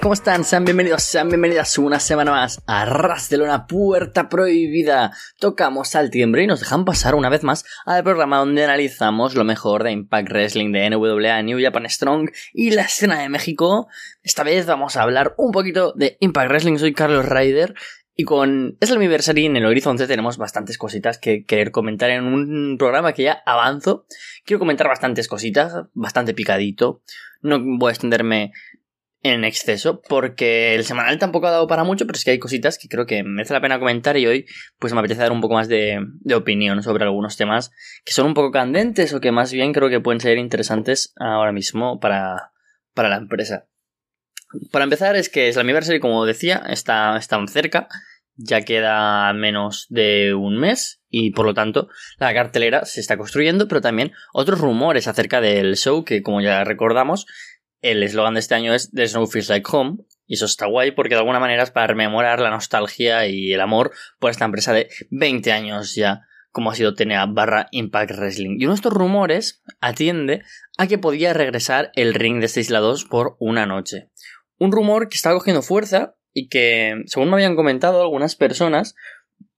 ¿cómo están? Sean bienvenidos, sean bienvenidas una semana más a Ras de Puerta Prohibida. Tocamos al timbre y nos dejan pasar una vez más al programa donde analizamos lo mejor de Impact Wrestling de NWA, New Japan Strong y la escena de México. Esta vez vamos a hablar un poquito de Impact Wrestling. Soy Carlos Ryder y con Es el Anniversary en el horizonte tenemos bastantes cositas que querer comentar en un programa que ya avanzo. Quiero comentar bastantes cositas, bastante picadito. No voy a extenderme en exceso, porque el semanal tampoco ha dado para mucho, pero es que hay cositas que creo que merece la pena comentar y hoy pues me apetece dar un poco más de, opinión sobre algunos temas que son un poco candentes o que más bien creo que pueden ser interesantes ahora mismo para, para la empresa. Para empezar es que es la Anniversary, como decía, está, está cerca, ya queda menos de un mes y por lo tanto la cartelera se está construyendo, pero también otros rumores acerca del show que como ya recordamos el eslogan de este año es The Snow Feels Like Home. Y eso está guay porque de alguna manera es para rememorar la nostalgia y el amor por esta empresa de 20 años ya, como ha sido TNA barra Impact Wrestling. Y uno de estos rumores atiende a que podía regresar el ring de 6 lados por una noche. Un rumor que estaba cogiendo fuerza y que, según me habían comentado algunas personas,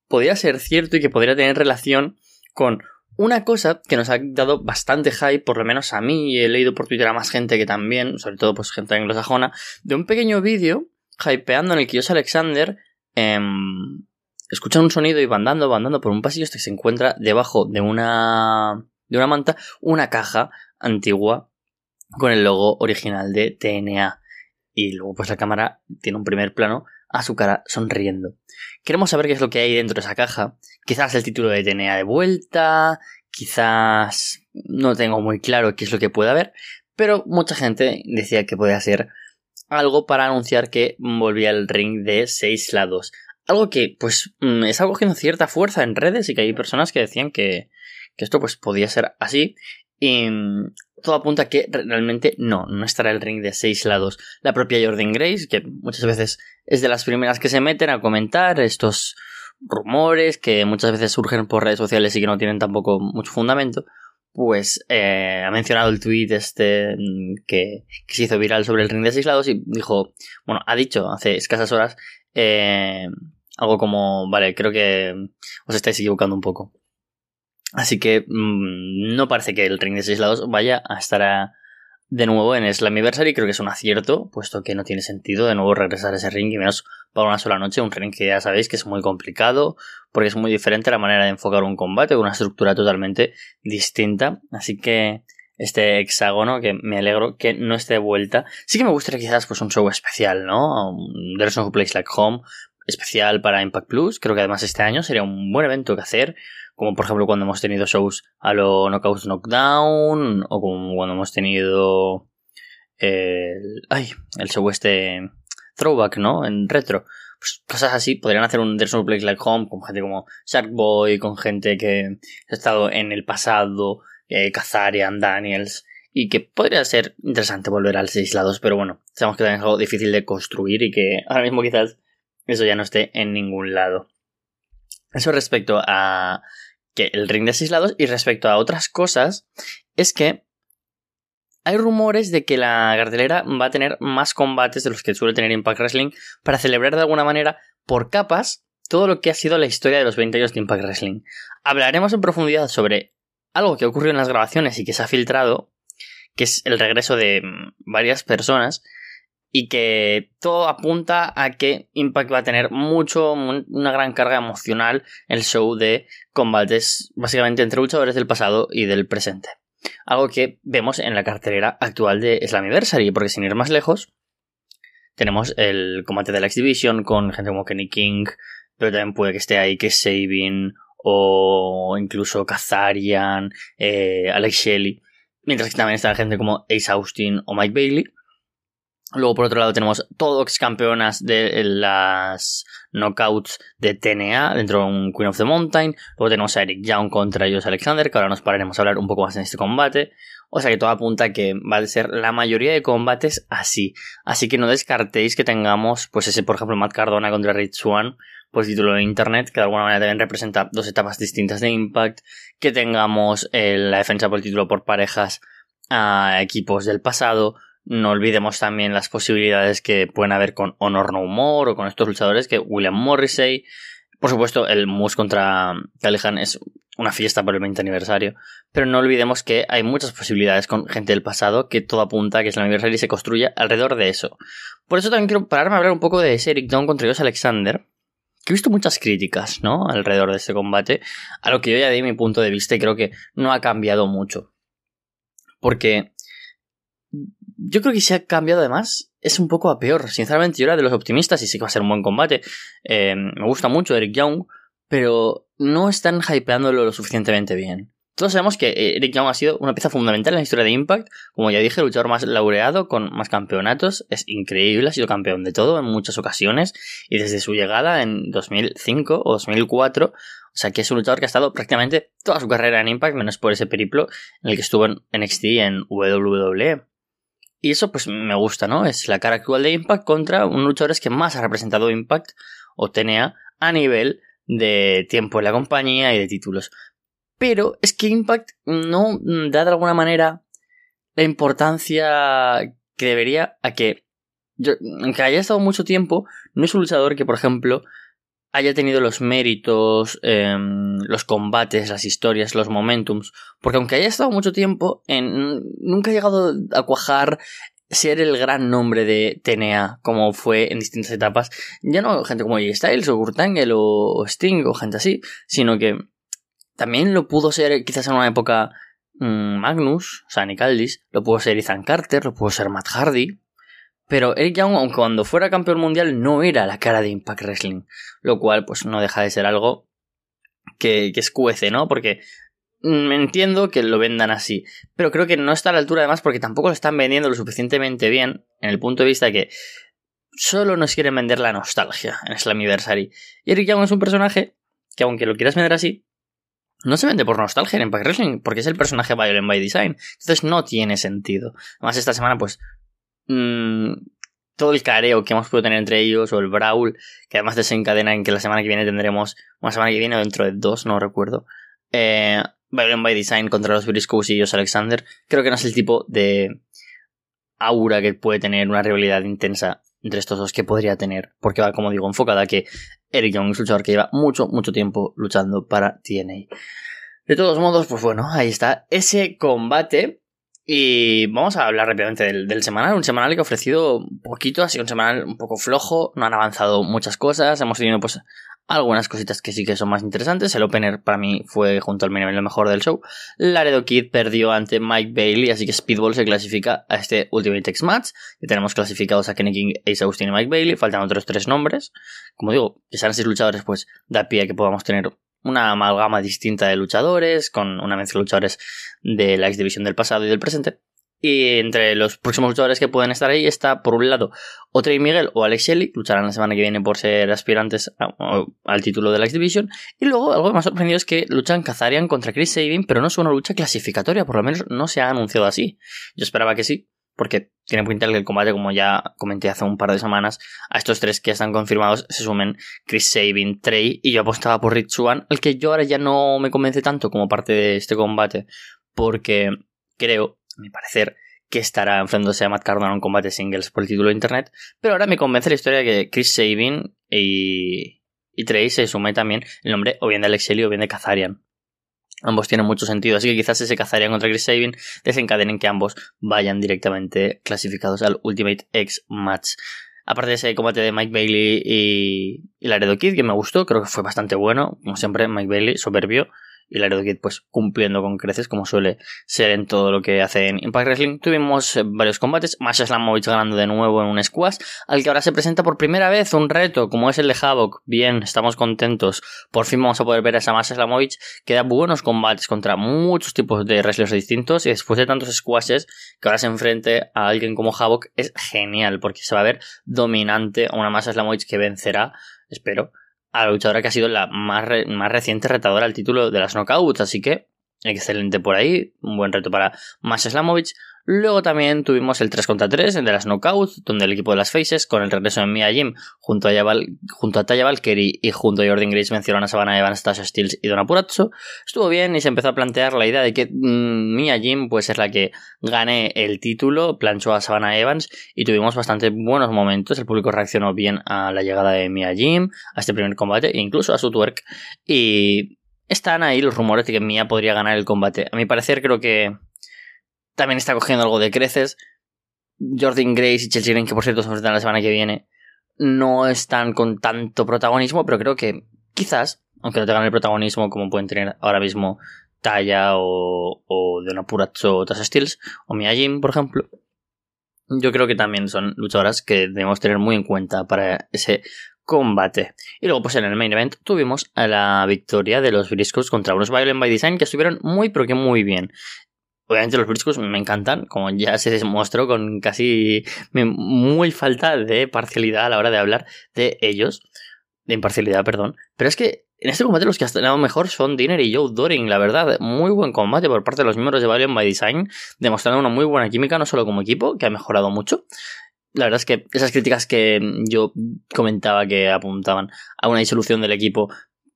podría ser cierto y que podría tener relación con una cosa que nos ha dado bastante hype, por lo menos a mí, y he leído por Twitter a más gente que también, sobre todo pues gente anglosajona, de un pequeño vídeo hypeando en el que Josh Alexander eh, un sonido y va andando, va andando por un pasillo hasta que se encuentra debajo de una, de una manta una caja antigua con el logo original de TNA. Y luego pues la cámara tiene un primer plano a su cara sonriendo. Queremos saber qué es lo que hay dentro de esa caja. Quizás el título de TNA de vuelta, quizás no tengo muy claro qué es lo que puede haber, pero mucha gente decía que podía ser algo para anunciar que volvía el ring de seis lados. Algo que, pues, mm, está cogiendo cierta fuerza en redes y que hay personas que decían que, que esto, pues, podía ser así. Y mm, todo apunta a que realmente no, no estará el ring de seis lados. La propia Jordan Grace, que muchas veces es de las primeras que se meten a comentar estos rumores que muchas veces surgen por redes sociales y que no tienen tampoco mucho fundamento, pues eh, ha mencionado el tweet este mm, que, se hizo viral sobre el ring de seis lados y dijo, bueno, ha dicho hace escasas horas eh, algo como, vale, creo que os estáis equivocando un poco. Así que mm, no parece que el ring de seis lados vaya a estar de nuevo en Slammiversary. Creo que es un acierto, puesto que no tiene sentido de nuevo regresar a ese ring y menos para una sola noche. Un ring que ya sabéis que es muy complicado, porque es muy diferente la manera de enfocar un combate, con una estructura totalmente distinta. Así que este hexágono, que me alegro que no esté de vuelta. Sí que me gustaría quizás pues un show especial, ¿no? There's no place like home, especial para Impact Plus. Creo que además este año sería un buen evento que hacer como por ejemplo cuando hemos tenido shows a lo Knockouts Knockdown, o como cuando hemos tenido el, ay, el show este Throwback, ¿no? En retro. Pues cosas así, podrían hacer un There's Like Home con gente como Sharkboy, con gente que ha estado en el pasado, eh, Kazarian, Daniels, y que podría ser interesante volver al seis lados, pero bueno, sabemos que también es algo difícil de construir y que ahora mismo quizás eso ya no esté en ningún lado. Eso respecto a que el ring de seis lados y respecto a otras cosas es que hay rumores de que la cartelera va a tener más combates de los que suele tener Impact Wrestling para celebrar de alguna manera por capas todo lo que ha sido la historia de los 20 años de Impact Wrestling. Hablaremos en profundidad sobre algo que ocurrió en las grabaciones y que se ha filtrado, que es el regreso de mm, varias personas y que todo apunta a que Impact va a tener mucho, una gran carga emocional el show de combates básicamente entre luchadores del pasado y del presente. Algo que vemos en la cartelera actual de Slammiversary, porque sin ir más lejos, tenemos el combate de la X Division con gente como Kenny King, pero también puede que esté ahí que Sabin o incluso Kazarian, eh, Alex Shelley, mientras que también está gente como Ace Austin o Mike Bailey. Luego, por otro lado, tenemos todo ex campeonas de las knockouts de TNA dentro de un Queen of the Mountain. Luego tenemos a Eric Young contra ellos Alexander, que ahora nos pararemos a hablar un poco más en este combate. O sea que todo apunta a que va a ser la mayoría de combates así. Así que no descartéis que tengamos, pues ese, por ejemplo, Matt Cardona contra Rich Swan, pues título de internet, que de alguna manera también representa dos etapas distintas de Impact. Que tengamos eh, la defensa por título por parejas a equipos del pasado No olvidemos también las posibilidades que pueden haber con Honor No More o con estos luchadores que William Morrissey. Por supuesto, el Moose contra Callihan es una fiesta por el 20 aniversario. Pero no olvidemos que hay muchas posibilidades con gente del pasado que todo apunta a que es el aniversario y se construye alrededor de eso. Por eso también quiero pararme a hablar un poco de ese Eric Young contra Josh Alexander. Que he visto muchas críticas, ¿no? Alrededor de este combate. A lo que yo ya di mi punto de vista y creo que no ha cambiado mucho. Porque yo creo que si ha cambiado además es un poco a peor. Sinceramente, yo era de los optimistas y sí que va a ser un buen combate. Eh, me gusta mucho Eric Young, pero no están hypeándolo lo suficientemente bien. Todos sabemos que eh, Eric Young ha sido una pieza fundamental en la historia de Impact. Como ya dije, el luchador más laureado, con más campeonatos. Es increíble, ha sido campeón de todo en muchas ocasiones. Y desde su llegada en 2005 o 2004. O sea que es un luchador que ha estado prácticamente toda su carrera en Impact, menos por ese periplo en el que estuvo en NXT y en WWE. Y eso pues me gusta, ¿no? Es la cara actual de Impact contra un luchador que más ha representado Impact o TNA a nivel de tiempo en la compañía y de títulos. Pero es que Impact no da de alguna manera la importancia que debería a que, yo, aunque haya estado mucho tiempo, no es un luchador que, por ejemplo, haya tenido los méritos, em, los combates, las historias, los momentums. Porque aunque haya estado mucho tiempo, en, nunca ha llegado a cuajar ser el gran nombre de TNA, como fue en distintas etapas. Ya no gente como J Styles o Kurt Angle o Sting o gente así, sino que también lo pudo ser quizás en una época mm, Magnus, o sea, Aldis, lo pudo ser Ethan Carter, lo pudo ser Matt Hardy. Pero Eric Young, aunque cuando fuera campeón mundial, no era la cara de Impact Wrestling. Lo cual, pues no deja de ser algo que, que escuece, ¿no? Porque mm, entiendo que lo vendan así. Pero creo que no está a la altura, además, porque tampoco lo están vendiendo lo suficientemente bien. En el punto de vista de que solo nos quieren vender la nostalgia en Slammiversary. Y Eric Young es un personaje que, aunque lo quieras vender así, no se vende por nostalgia en Impact Wrestling, porque es el personaje Violent by Design. Entonces no tiene sentido. Además, esta semana, pues, mmm, todo el careo que hemos podido tener entre ellos, o el brawl, que además desencadena en que la semana que viene tendremos, una semana que viene o dentro de dos, no recuerdo, eh, by Design contra los Briscoes y ellos Alexander, creo que no es el tipo de aura que puede tener una rivalidad intensa entre estos dos que podría tener, porque va, como digo, enfocada que Eric Young es un luchador que lleva mucho, mucho tiempo luchando para TNA. De todos modos, pues bueno, ahí está ese combate y vamos a hablar rápidamente del, semanal. Un semanal que ha ofrecido poquito, ha sido un semanal un poco flojo, no han avanzado muchas cosas. Hemos tenido pues algunas cositas que sí que son más interesantes. El opener para mí fue junto al main lo mejor del show. Laredo Kid perdió ante Mike Bailey, así que Speedball se clasifica a este Ultimate X Match. Y tenemos clasificados a Kenny King, Ace Austin y Mike Bailey. Faltan otros tres nombres. Como digo, que sean seis luchadores, pues da pie a que podamos tener una amalgama distinta de luchadores, con una mezcla de luchadores de la X Division del pasado y del presente. Y entre los próximos luchadores que pueden estar ahí está, por un lado, Otrey Miguel o Alex Shelley, lucharán la semana que viene por ser aspirantes al título de la X Division. Y luego, algo ha sorprendido es que luchan Kazarian contra Chris Sabin, pero no es una lucha clasificatoria, por lo menos no se ha anunciado así. Yo esperaba que sí, porque tiene pinta que el combate, como ya comenté hace un par de semanas, a estos tres que están confirmados se sumen Chris Sabin, Trey y yo apostaba por Rich Swan, el que yo ahora ya no me convence tanto como parte de este combate, porque creo, a mi parecer, que estará enfrentándose a Matt Cardona en un combate singles por el título de internet, pero ahora me convence la historia de que Chris Sabin y, Trey se sume también el nombre o bien de Alex o bien de Kazarian. Ambos tienen mucho sentido, así que quizás ese cazarían contra Chris Sabin desencadenen que ambos vayan directamente clasificados al Ultimate X Match. Aparte de ese combate de Mike Bailey y, y Laredo Kid, que me gustó, creo que fue bastante bueno. Como siempre, Mike Bailey soberbio y Laredo Kid pues cumpliendo con creces como suele ser en todo lo que hace en Impact Wrestling. Tuvimos eh, varios combates, Masha Slamovich ganando de nuevo en un squash, al que ahora se presenta por primera vez un reto como es el de Havoc. Bien, estamos contentos. Por fin vamos a poder ver a esa Masha Slamovich que da buenos combates contra muchos tipos de wrestlers distintos y después de tantos squashes que ahora se enfrente a alguien como Havoc es genial porque se va a ver dominante a una Masha Slamovich que vencerá, espero, a la luchadora que ha sido la más, más reciente retadora al título de las knockouts. Así que excelente por ahí, un buen reto para Mas Slamovich. Luego también tuvimos el 3 contra 3, el de las Knockouts, donde el equipo de las Faces, con el regreso de Mia Jim, junto a, junto a Taya Valkyrie y junto a Jordan Grace vencieron a Savannah Evans, Tasha Steels y Donna Purazzo. Estuvo bien y se empezó a plantear la idea de que mm, Mia Jim pues es la que gane el título, planchó a Savannah Evans y tuvimos bastante buenos momentos. El público reaccionó bien a la llegada de Mia Jim, a este primer combate e incluso a su twerk. Y están ahí los rumores de que Mia podría ganar el combate. A mi parecer creo que también está cogiendo algo de creces. Jordan Grace y Chelsea Green, que por cierto se enfrentan la semana que viene, no están con tanto protagonismo, pero creo que quizás, aunque no tengan el protagonismo como pueden tener ahora mismo Taya o, o de una Purazzo o Tasha Steels o Mia Jim, por ejemplo, yo creo que también son luchadoras que debemos tener muy en cuenta para ese combate. Y luego, pues en el main event tuvimos a la victoria de los Briscoes contra unos Violent by Design que estuvieron muy, pero que muy bien. Obviamente los briscos me encantan, como ya se demostró con casi muy falta de parcialidad a la hora de hablar de ellos. De imparcialidad, perdón. Pero es que en este combate los que han estado mejor son Dinner y Joe Doring, la verdad. Muy buen combate por parte de los miembros de Valiant by Design, demostrando una muy buena química, no solo como equipo, que ha mejorado mucho. La verdad es que esas críticas que yo comentaba que apuntaban a una disolución del equipo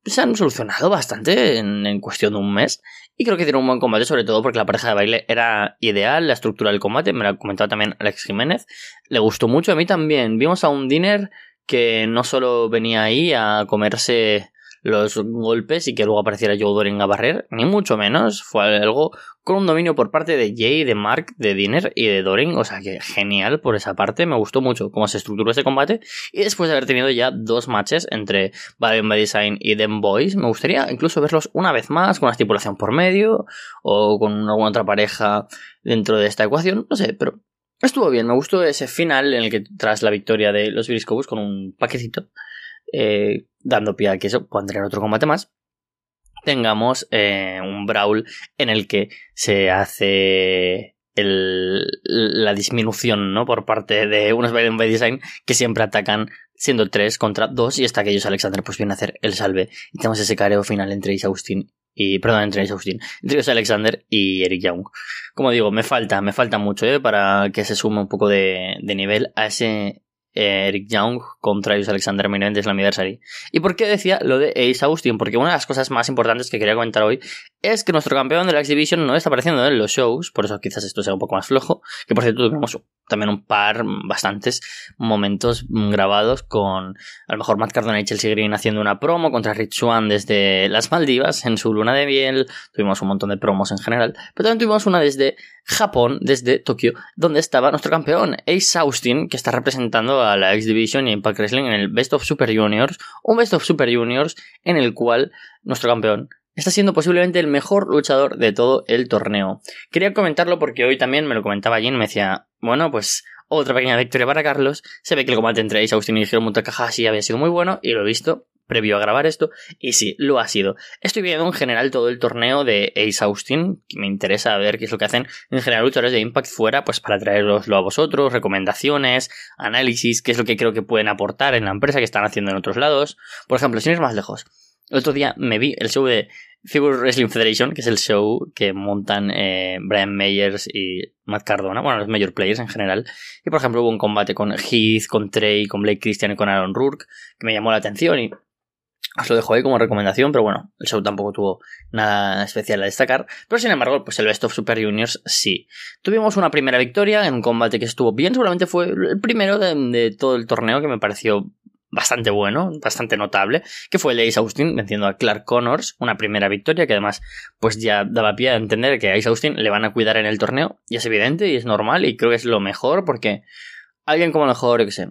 se han solucionado bastante en, cuestión de un mes. Y creo que tiene un buen combate, sobre todo porque la pareja de baile era ideal, la estructura del combate, me lo ha comentado también Alex Jiménez. Le gustó mucho a mí también. Vimos a un dinner que no solo venía ahí a comerse los golpes y que luego apareciera Joe Doring a barrer, ni mucho menos. Fue algo con un dominio por parte de Jay, de Mark, de Dinner y de Doring. O sea que genial por esa parte. Me gustó mucho cómo se estructuró ese combate. Y después de haber tenido ya dos matches entre Bad by Design y Them Boys, me gustaría incluso verlos una vez más con una estipulación por medio o con alguna otra pareja dentro de esta ecuación. No sé, pero estuvo bien. Me gustó ese final en el que tras la victoria de los Briscoes con un paquecito eh, dando pie a que eso puedan tener otro combate más, tengamos eh, un Brawl en el que se hace la disminución ¿no? por parte de unos by Design que siempre atacan siendo 3 contra 2 y hasta que ellos Alexander pues viene a hacer el salve y tenemos ese careo final entre Ace y perdón entre Ace entre Alexander y Eric Young como digo me falta me falta mucho ¿eh? para que se sume un poco de, de nivel a ese Eric Young contra Ace Alexander Main la Anniversary. ¿Y por qué decía lo de Ace Austin? Porque una de las cosas más importantes que quería comentar hoy es que nuestro campeón de la X-Division no está apareciendo en los shows, por eso quizás esto sea un poco más flojo, que por cierto tuvimos también un par, bastantes momentos grabados con a lo mejor Matt Cardona y Chelsea Green haciendo una promo contra Rich Swan desde las Maldivas en su luna de miel, tuvimos un montón de promos en general, pero también tuvimos una desde Japón, desde Tokio, donde estaba nuestro campeón Ace Austin, que está representando a la X-Division y Impact Wrestling en el Best of Super Juniors, un Best of Super Juniors en el cual nuestro campeón está siendo posiblemente el mejor luchador de todo el torneo. Quería comentarlo porque hoy también me lo comentaba Jin, me decía, bueno, pues otra pequeña victoria para Carlos, se ve que el combate entre Ace Austin y Hiromu Takahashi había sido muy bueno y lo he visto previo a grabar esto, y sí, lo ha sido. Estoy viendo en general todo el torneo de Ace Austin, que me interesa ver qué es lo que hacen en general luchadores de Impact fuera, pues para traeroslo a vosotros, recomendaciones, análisis, qué es lo que creo que pueden aportar en la empresa que están haciendo en otros lados. Por ejemplo, sin ir más lejos, el otro día me vi el show de Figure Wrestling Federation, que es el show que montan eh, Brian Meyers y Matt Cardona, bueno, los major players en general. Y por ejemplo hubo un combate con Heath, con Trey, con Blake Christian y con Aaron Rourke, que me llamó la atención y os lo dejo ahí como recomendación, pero bueno, el show tampoco tuvo nada especial a destacar. Pero sin embargo, pues el Best of Super Juniors sí. Tuvimos una primera victoria en un combate que estuvo bien, seguramente fue el primero de todo el torneo que me pareció bastante bueno, bastante notable, que fue el de Ace Austin venciendo a Clark Connors, una primera victoria que además pues ya daba pie a entender que a Ace Austin le van a cuidar en el torneo y es evidente y es normal y creo que es lo mejor porque alguien como mejor, que sé,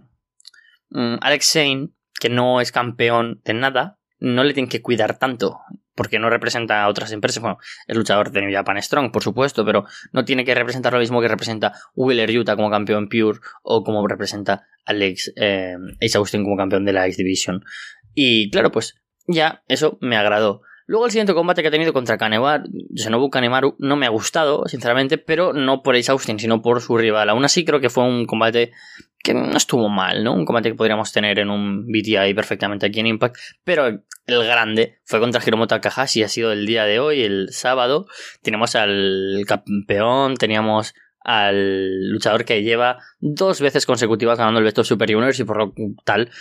mm, Alex Shane, que no es campeón de nada, no le tienen que cuidar tanto porque no representa a otras empresas. Bueno, es luchador de New Japan Strong, por supuesto, pero no tiene que representar lo mismo que representa Wheeler Utah como campeón Pure o como representa Alex eh, Austin como campeón de la X Division. Y claro, pues ya eso me agradó. Luego el siguiente combate que ha tenido contra Kanemaru, Shinobu Kanemaru, no me ha gustado, sinceramente, pero no por Ace Austin, sino por su rival. Aún así creo que fue un combate que no estuvo mal, ¿no? Un combate que podríamos tener en un BTI perfectamente aquí en Impact, pero el grande fue contra Hiromu Takahashi, ha sido el día de hoy, el sábado. Tenemos al campeón, teníamos al luchador que lleva dos veces consecutivas ganando el Best of Super Juniors y por lo tal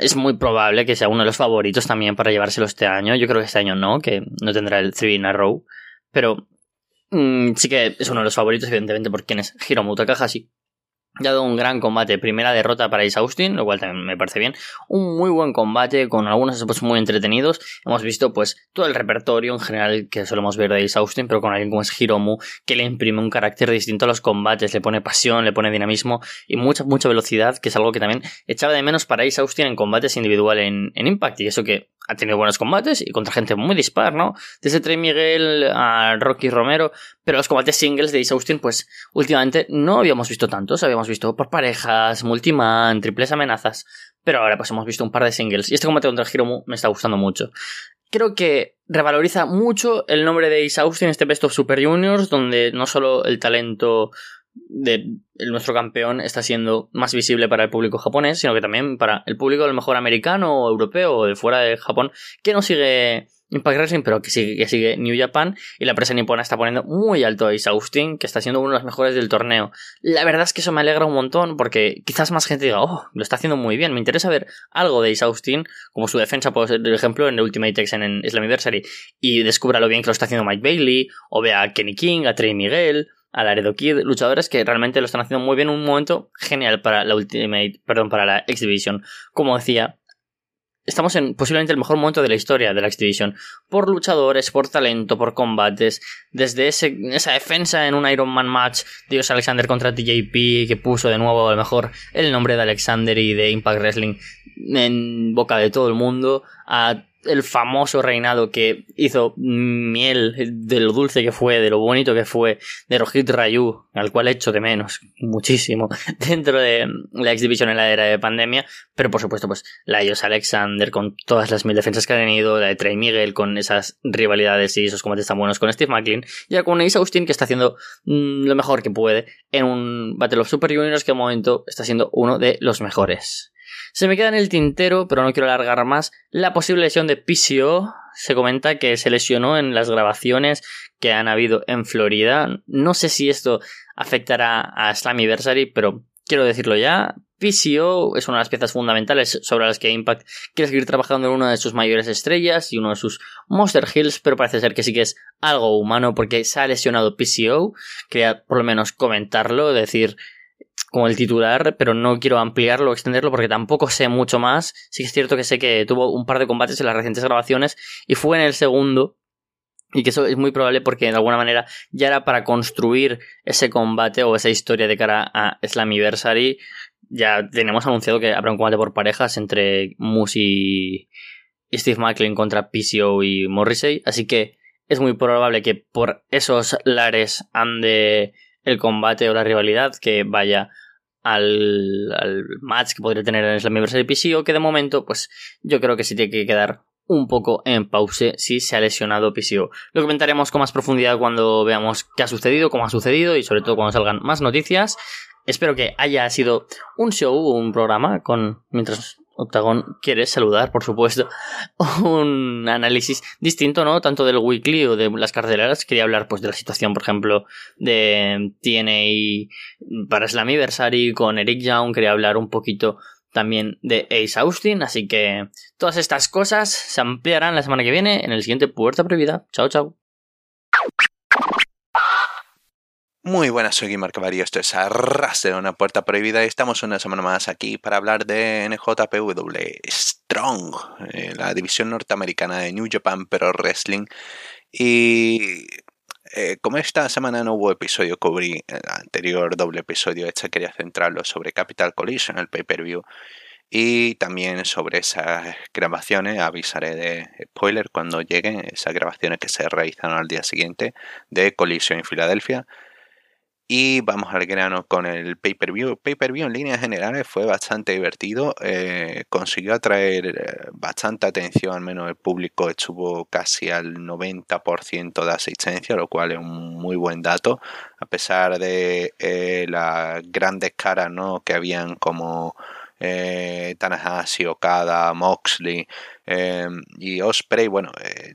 es muy probable que sea uno de los favoritos también para llevárselo este año. Yo creo que este año no, que no tendrá el 3 in a row, pero mm, sí que es uno de los favoritos, evidentemente, por quien es Hiromu Takahashi ha dado un gran combate. Primera derrota para Ace Austin, lo cual también me parece bien. Un muy buen combate con algunos spots muy entretenidos. Hemos visto pues todo el repertorio en general que solemos ver de Ace Austin, pero con alguien como es Hiromu, que le imprime un carácter distinto a los combates, le pone pasión, le pone dinamismo y mucha, mucha velocidad, que es algo que también echaba de menos para Ace Austin en combates individual en, en Impact. Y eso que ha tenido buenos combates y contra gente muy dispar, ¿no? Desde Trey Miguel a Rocky Romero, pero los combates singles de Ace Austin, pues últimamente no habíamos visto tantos, habíamos visto por parejas, multiman, triples amenazas, pero ahora pues hemos visto un par de singles y este combate contra Hiromu me está gustando mucho. Creo que revaloriza mucho el nombre de Ace Austin, este Best of Super Juniors, donde no solo el talento de nuestro campeón está siendo más visible para el público japonés, sino que también para el público del mejor americano o europeo o de fuera de Japón que no sigue Impact Wrestling, pero que sigue, que sigue New Japan y la presa nipona está poniendo muy alto a Ace Austin, que está siendo uno de los mejores del torneo. La verdad es que eso me alegra un montón porque quizás más gente diga, oh, lo está haciendo muy bien, me interesa ver algo de Ace Austin, como su defensa, por ejemplo, en el Ultimate X en Slammiversary, y descubra lo bien que lo está haciendo Mike Bailey, o vea a Kenny King, a Trey Miguel, a Laredo Kid, luchadores que realmente lo están haciendo muy bien, un momento genial para la Ultimate, perdón, para la X Division. Como decía, estamos en posiblemente el mejor momento de la historia de la X Division. Por luchadores, por talento, por combates. Desde ese, esa defensa en un Iron Man match de Alexander contra TJP, que puso de nuevo a lo mejor el nombre de Alexander y de Impact Wrestling en boca de todo el mundo. A el famoso reinado que hizo miel de lo dulce que fue, de lo bonito que fue, de Rojit Rayu, al cual hecho de menos muchísimo dentro de la X Division en la era de pandemia, pero por supuesto, pues la de Alexander con todas las mil defensas que ha tenido, la de Trey Miguel con esas rivalidades y esos combates tan buenos con Steve McLean, y ahora con Ace Austin que está haciendo mm, lo mejor que puede en un Battle of Super Juniors que de momento está siendo uno de los mejores. Se me queda en el tintero, pero no quiero alargar más, la posible lesión de PCO. Se comenta que se lesionó en las grabaciones que han habido en Florida. No sé si esto afectará a Slammiversary, pero quiero decirlo ya. PCO es una de las piezas fundamentales sobre las que Impact quiere seguir trabajando en una de sus mayores estrellas y uno de sus Monster Hills, pero parece ser que sí que es algo humano porque se ha lesionado PCO. Quería por lo menos comentarlo, decir como el titular, pero no quiero ampliarlo o extenderlo porque tampoco sé mucho más. Sí que es cierto que sé que tuvo un par de combates en las recientes grabaciones y fue en el segundo. Y que eso es muy probable porque de alguna manera ya era para construir ese combate o esa historia de cara a Slammiversary. Ya tenemos anunciado que habrá un combate por parejas entre Moose y Steve McLean contra PCO y Morrissey. Así que es muy probable que por esos lares ande el combate o la rivalidad que vaya al, match que podría tener en el Slammiversary PC o que de momento, pues yo creo que sí tiene que quedar un poco en pause si se ha lesionado PCO. Lo comentaremos con más profundidad cuando veamos qué ha sucedido, cómo ha sucedido y sobre todo cuando salgan más noticias. Espero que haya sido un show, un programa con mientras Octagon quiere saludar, por supuesto, un análisis distinto, ¿no? Tanto del weekly o de las carteleras. Quería hablar, pues, de la situación, por ejemplo, de TNA para Slammiversary con Eric Young. Quería hablar un poquito también de Ace Austin. Así que todas estas cosas se ampliarán la semana que viene en el siguiente Puerta Prohibida. Chao, chao. Muy buenas, soy Guimar Cavario, esto es Arras de una puerta prohibida y estamos una semana más aquí para hablar de NJPW Strong, eh, la división norteamericana de New Japan Pro Wrestling. Y eh, como esta semana no hubo episodio, cubrí el anterior doble episodio, este quería centrarlo sobre Capital Collision, el pay-per-view, y también sobre esas grabaciones, avisaré de spoiler cuando lleguen, esas grabaciones que se realizaron al día siguiente de Collision en Filadelfia Y vamos al grano con el pay-per-view. Pay-per-view en líneas generales fue bastante divertido. Eh, consiguió atraer eh, bastante atención, al menos el público estuvo casi al 90% de asistencia, lo cual es un muy buen dato. A pesar de eh, las grandes caras ¿no? que habían como eh, Tanahashi, Okada, Moxley eh, y Osprey, bueno,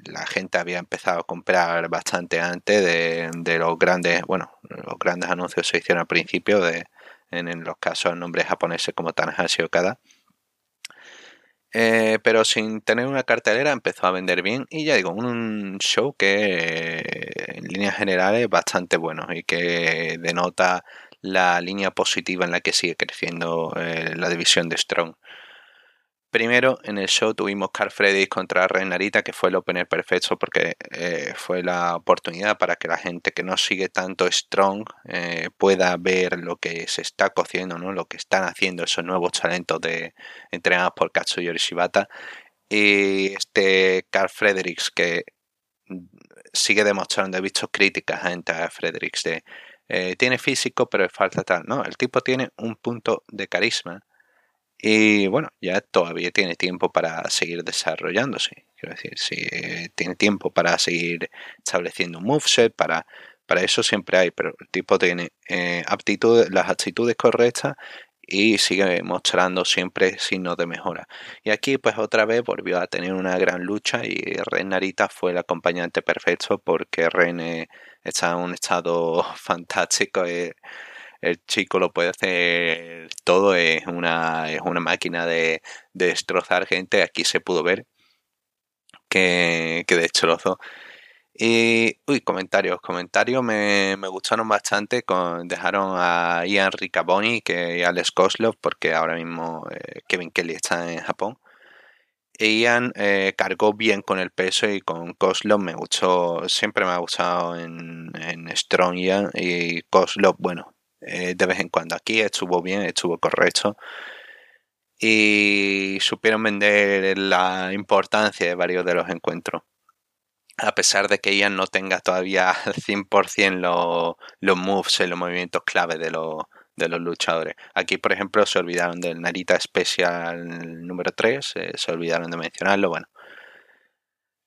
la gente había empezado a comprar bastante antes de, los grandes, bueno, los grandes anuncios se hicieron al principio de, en, los casos nombres japoneses como Tanahashi Okada. Eh, pero sin tener una cartelera empezó a vender bien y ya digo, un show que en líneas generales es bastante bueno y que denota la línea positiva en la que sigue creciendo eh, la división de Strong. Primero, en el show tuvimos Carl Freddy contra Renarita, que fue el opener perfecto porque eh, fue la oportunidad para que la gente que no sigue tanto Strong eh, pueda ver lo que se está cociendo, ¿no? lo que están haciendo esos nuevos talentos de, entrenados por Katsuyori Shibata. Y este Carl Fredericks que sigue demostrando, he visto críticas a Fredericks de eh, tiene físico, pero falta tal. No, el tipo tiene un punto de carisma y bueno, ya todavía tiene tiempo para seguir desarrollándose. Quiero decir, si tiene tiempo para seguir estableciendo un moveset, para, para eso siempre hay, pero el tipo tiene eh, aptitudes, las actitudes correctas y sigue mostrando siempre signos de mejora. Y aquí pues otra vez volvió a tener una gran lucha y Ren Narita fue el acompañante perfecto porque Ren está en un estado fantástico. Eh, el chico lo puede hacer todo, es una, es una máquina de, destrozar gente. Aquí se pudo ver que, que destrozó. Y, uy, comentarios, comentarios me, gustaron bastante. Dejaron a Ian Ricaboni que, y Alex Koslov, porque ahora mismo eh, Kevin Kelly está en Japón. Ian eh, cargó bien con el peso y con Koslov me gustó, siempre me ha gustado en, Strong Ian y Koslov, bueno, eh, de vez en cuando aquí estuvo bien, estuvo correcto y supieron vender la importancia de varios de los encuentros. A pesar de que Ian no tenga todavía al 100% los, moves los movimientos clave de los, de los luchadores. Aquí, por ejemplo, se olvidaron del Narita Special número 3, eh, se olvidaron de mencionarlo. Bueno,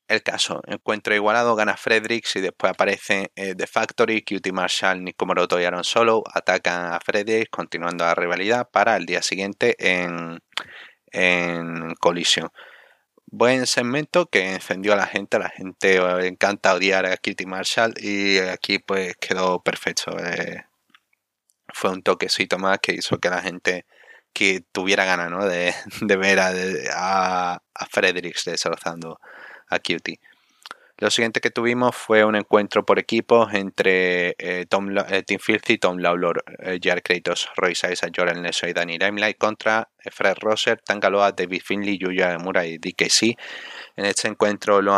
el caso, encuentro igualado, gana Fredericks y después aparece eh, The Factory, Cutie Marshall, Nico Moroto y Aaron Solo, atacan a Fredericks, continuando la rivalidad para el día siguiente en, en colisión. Buen segmento que encendió a la gente, la gente le encanta odiar a Cutie Marshall y aquí pues quedó perfecto. Eh, fue un toquecito más que hizo que la gente que tuviera ganas ¿no? de, ver a, a, a Fredericks destrozando a Cutie. Lo siguiente que tuvimos fue un encuentro por equipos entre eh, Tom, eh, Tim Filthy, Tom Lawlor, eh, Jar Kratos, Roy Saisa, Jordan Neso y Danny Limelight contra Fred Rosser, Tangaloa, David Finley, Yuya Mura y DKC. En este encuentro lo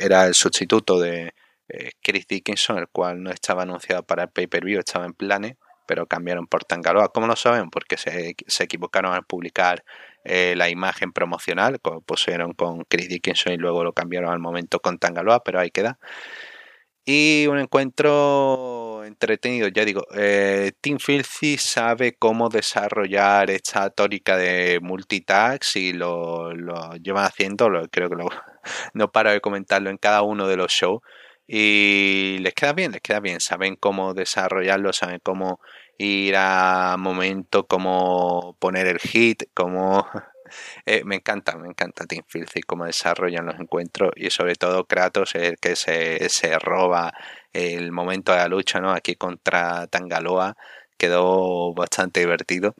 era el sustituto de, eh, Chris Dickinson, el cual no estaba anunciado para el pay-per-view, estaba en planes, pero cambiaron por Tangaloa. ¿Cómo lo saben? Porque se, equivocaron al publicar eh, la imagen promocional, pusieron con Chris Dickinson y luego lo cambiaron al momento con Tangaloa, pero ahí queda. Y un encuentro entretenido, ya digo, eh, Team Filthy sabe cómo desarrollar esta tórica de multitags y lo, lo llevan haciendo, creo que no paro de comentarlo en cada uno de los shows y les queda bien, les queda bien, saben cómo desarrollarlo, saben cómo ir a momento, cómo poner el hit, cómo... Eh, me encanta, me encanta Team Filthy, cómo desarrollan los encuentros y sobre todo Kratos, el que se, se roba el momento de la lucha, ¿no? Aquí contra Tangaloa quedó bastante divertido.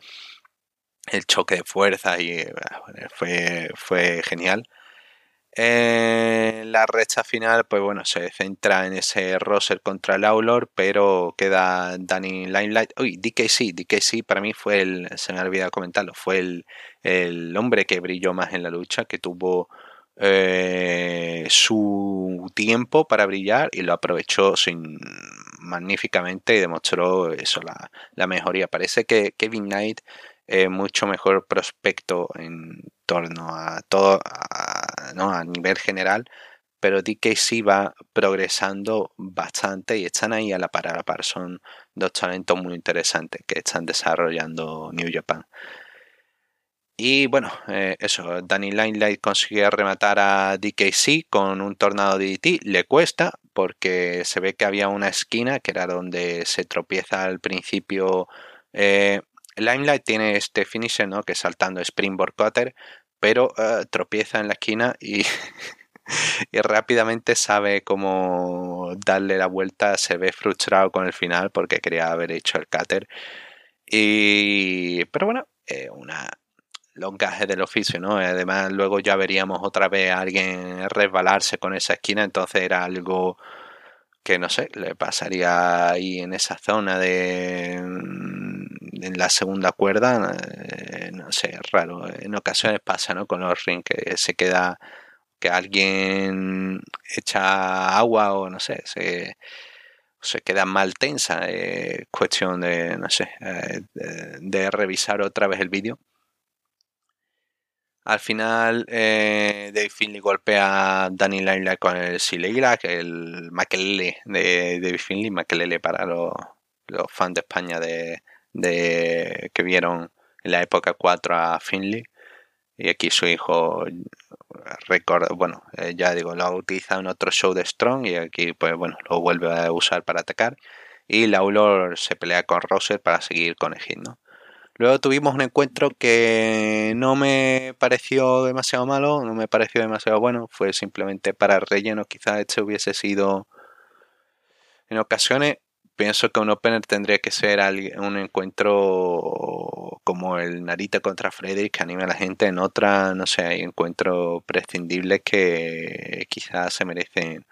El choque de fuerzas y fue, fue genial. En la recta final, pues bueno, se centra en ese Roser contra Laulor, pero queda Danny Limelight. Uy, DKC, DKC para mí fue el, se me ha olvidado comentarlo, fue el, el hombre que brilló más en la lucha, que tuvo eh, su tiempo para brillar y lo aprovechó sin, magníficamente y demostró eso, la, la mejoría. Parece que Kevin Knight es mucho mejor prospecto en torno a todo, a, ¿no? a nivel general, pero DKC va progresando bastante y están ahí a la par a la par. Son dos talentos muy interesantes que están desarrollando New Japan. Y bueno, eh, eso, Danny Limelight consigue rematar a DKC con un tornado DDT. Le cuesta porque se ve que había una esquina que era donde se tropieza al principio. Eh, Limelight tiene este finisher, ¿no? Que saltando Springboard Cutter, pero eh, tropieza en la esquina y, rápidamente sabe cómo darle la vuelta. Se ve frustrado con el final porque quería haber hecho el cutter. Y, pero bueno, una, los del oficio, ¿no? Además, luego ya veríamos otra vez a alguien resbalarse con esa esquina, entonces era algo que no sé, le pasaría ahí en esa zona de en la segunda cuerda, eh, no sé, raro. En ocasiones pasa, ¿no? Con los rings que se queda que alguien echa agua o no sé, se, queda mal tensa. Es cuestión de, no sé, eh, de revisar otra vez el vídeo al final, eh, Dave Finley golpea a Danny Limelight con el que el Makelele de Dave Finley, Makelele para los, fans de España de, que vieron en la época 4 a Finley. Y aquí su hijo record, bueno, eh, ya digo, lo ha utilizado en otro show de Strong y aquí pues bueno, lo vuelve a usar para atacar. Y Lawlor se pelea con Roser para seguir con el hit. Luego tuvimos un encuentro que no me pareció demasiado malo, no me pareció demasiado bueno, fue simplemente para relleno. Quizás este hubiese sido en ocasiones. Pienso que un opener tendría que ser un encuentro como el Narita contra Frederick que anime a la gente. En otra, no sé, hay encuentros prescindibles que quizás se merecen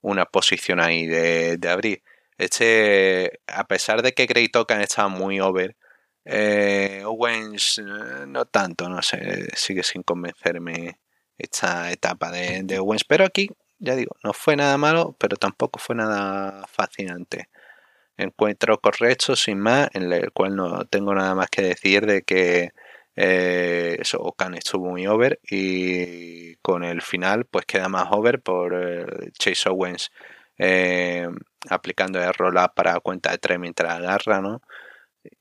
una posición ahí de, abrir. Este, a pesar de que Grey Token estaba muy over, eh, Owens eh, no tanto, no sé, sigue sin convencerme esta etapa de, Owens, pero aquí, ya digo, no fue nada malo, pero tampoco fue nada fascinante. Encuentro correcto, sin más, en el cual no tengo nada más que decir de que eh, eso, Okan estuvo muy over y con el final pues queda más over por eh, Chase Owens aplicando el roll up para cuenta de 3 mientras agarra, ¿no?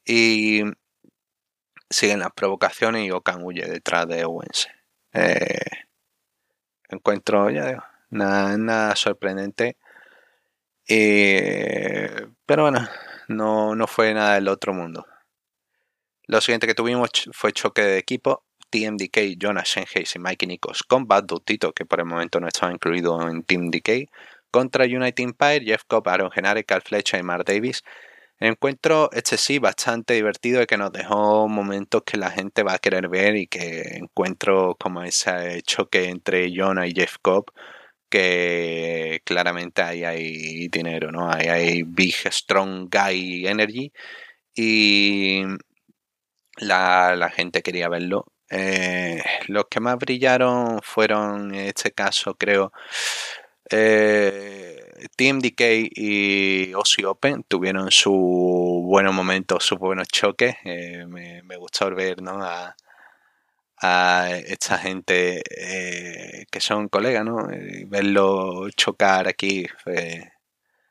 Y siguen las provocaciones y Okan huye detrás de Owens. Eh, encuentro, ya digo, nada, sorprendente. Pero bueno, no, no fue nada del otro mundo. Lo siguiente que tuvimos fue choque de equipo. TMDK, Jonas Shenhei y Mikey Nikos con Bad Tito, que por el momento no estaba incluido en Team DK, contra United Empire, Jeff Cobb, Aaron Genare, Carl Fletcher y Mark Davis encuentro este sí bastante divertido y que nos dejó momentos que la gente va a querer ver y que encuentro como ese choque entre Jonah y Jeff Cobb que claramente ahí hay dinero, ¿no? Ahí hay big, strong guy energy y la, gente quería verlo. Eh, los que más brillaron fueron, en este caso, creo, eh, Decay y Aussie Open tuvieron su buenos momentos, sus buenos choques. Eh, me, me, gustó ver ¿no? a, esta gente eh, que son colegas, ¿no? verlo chocar aquí fue,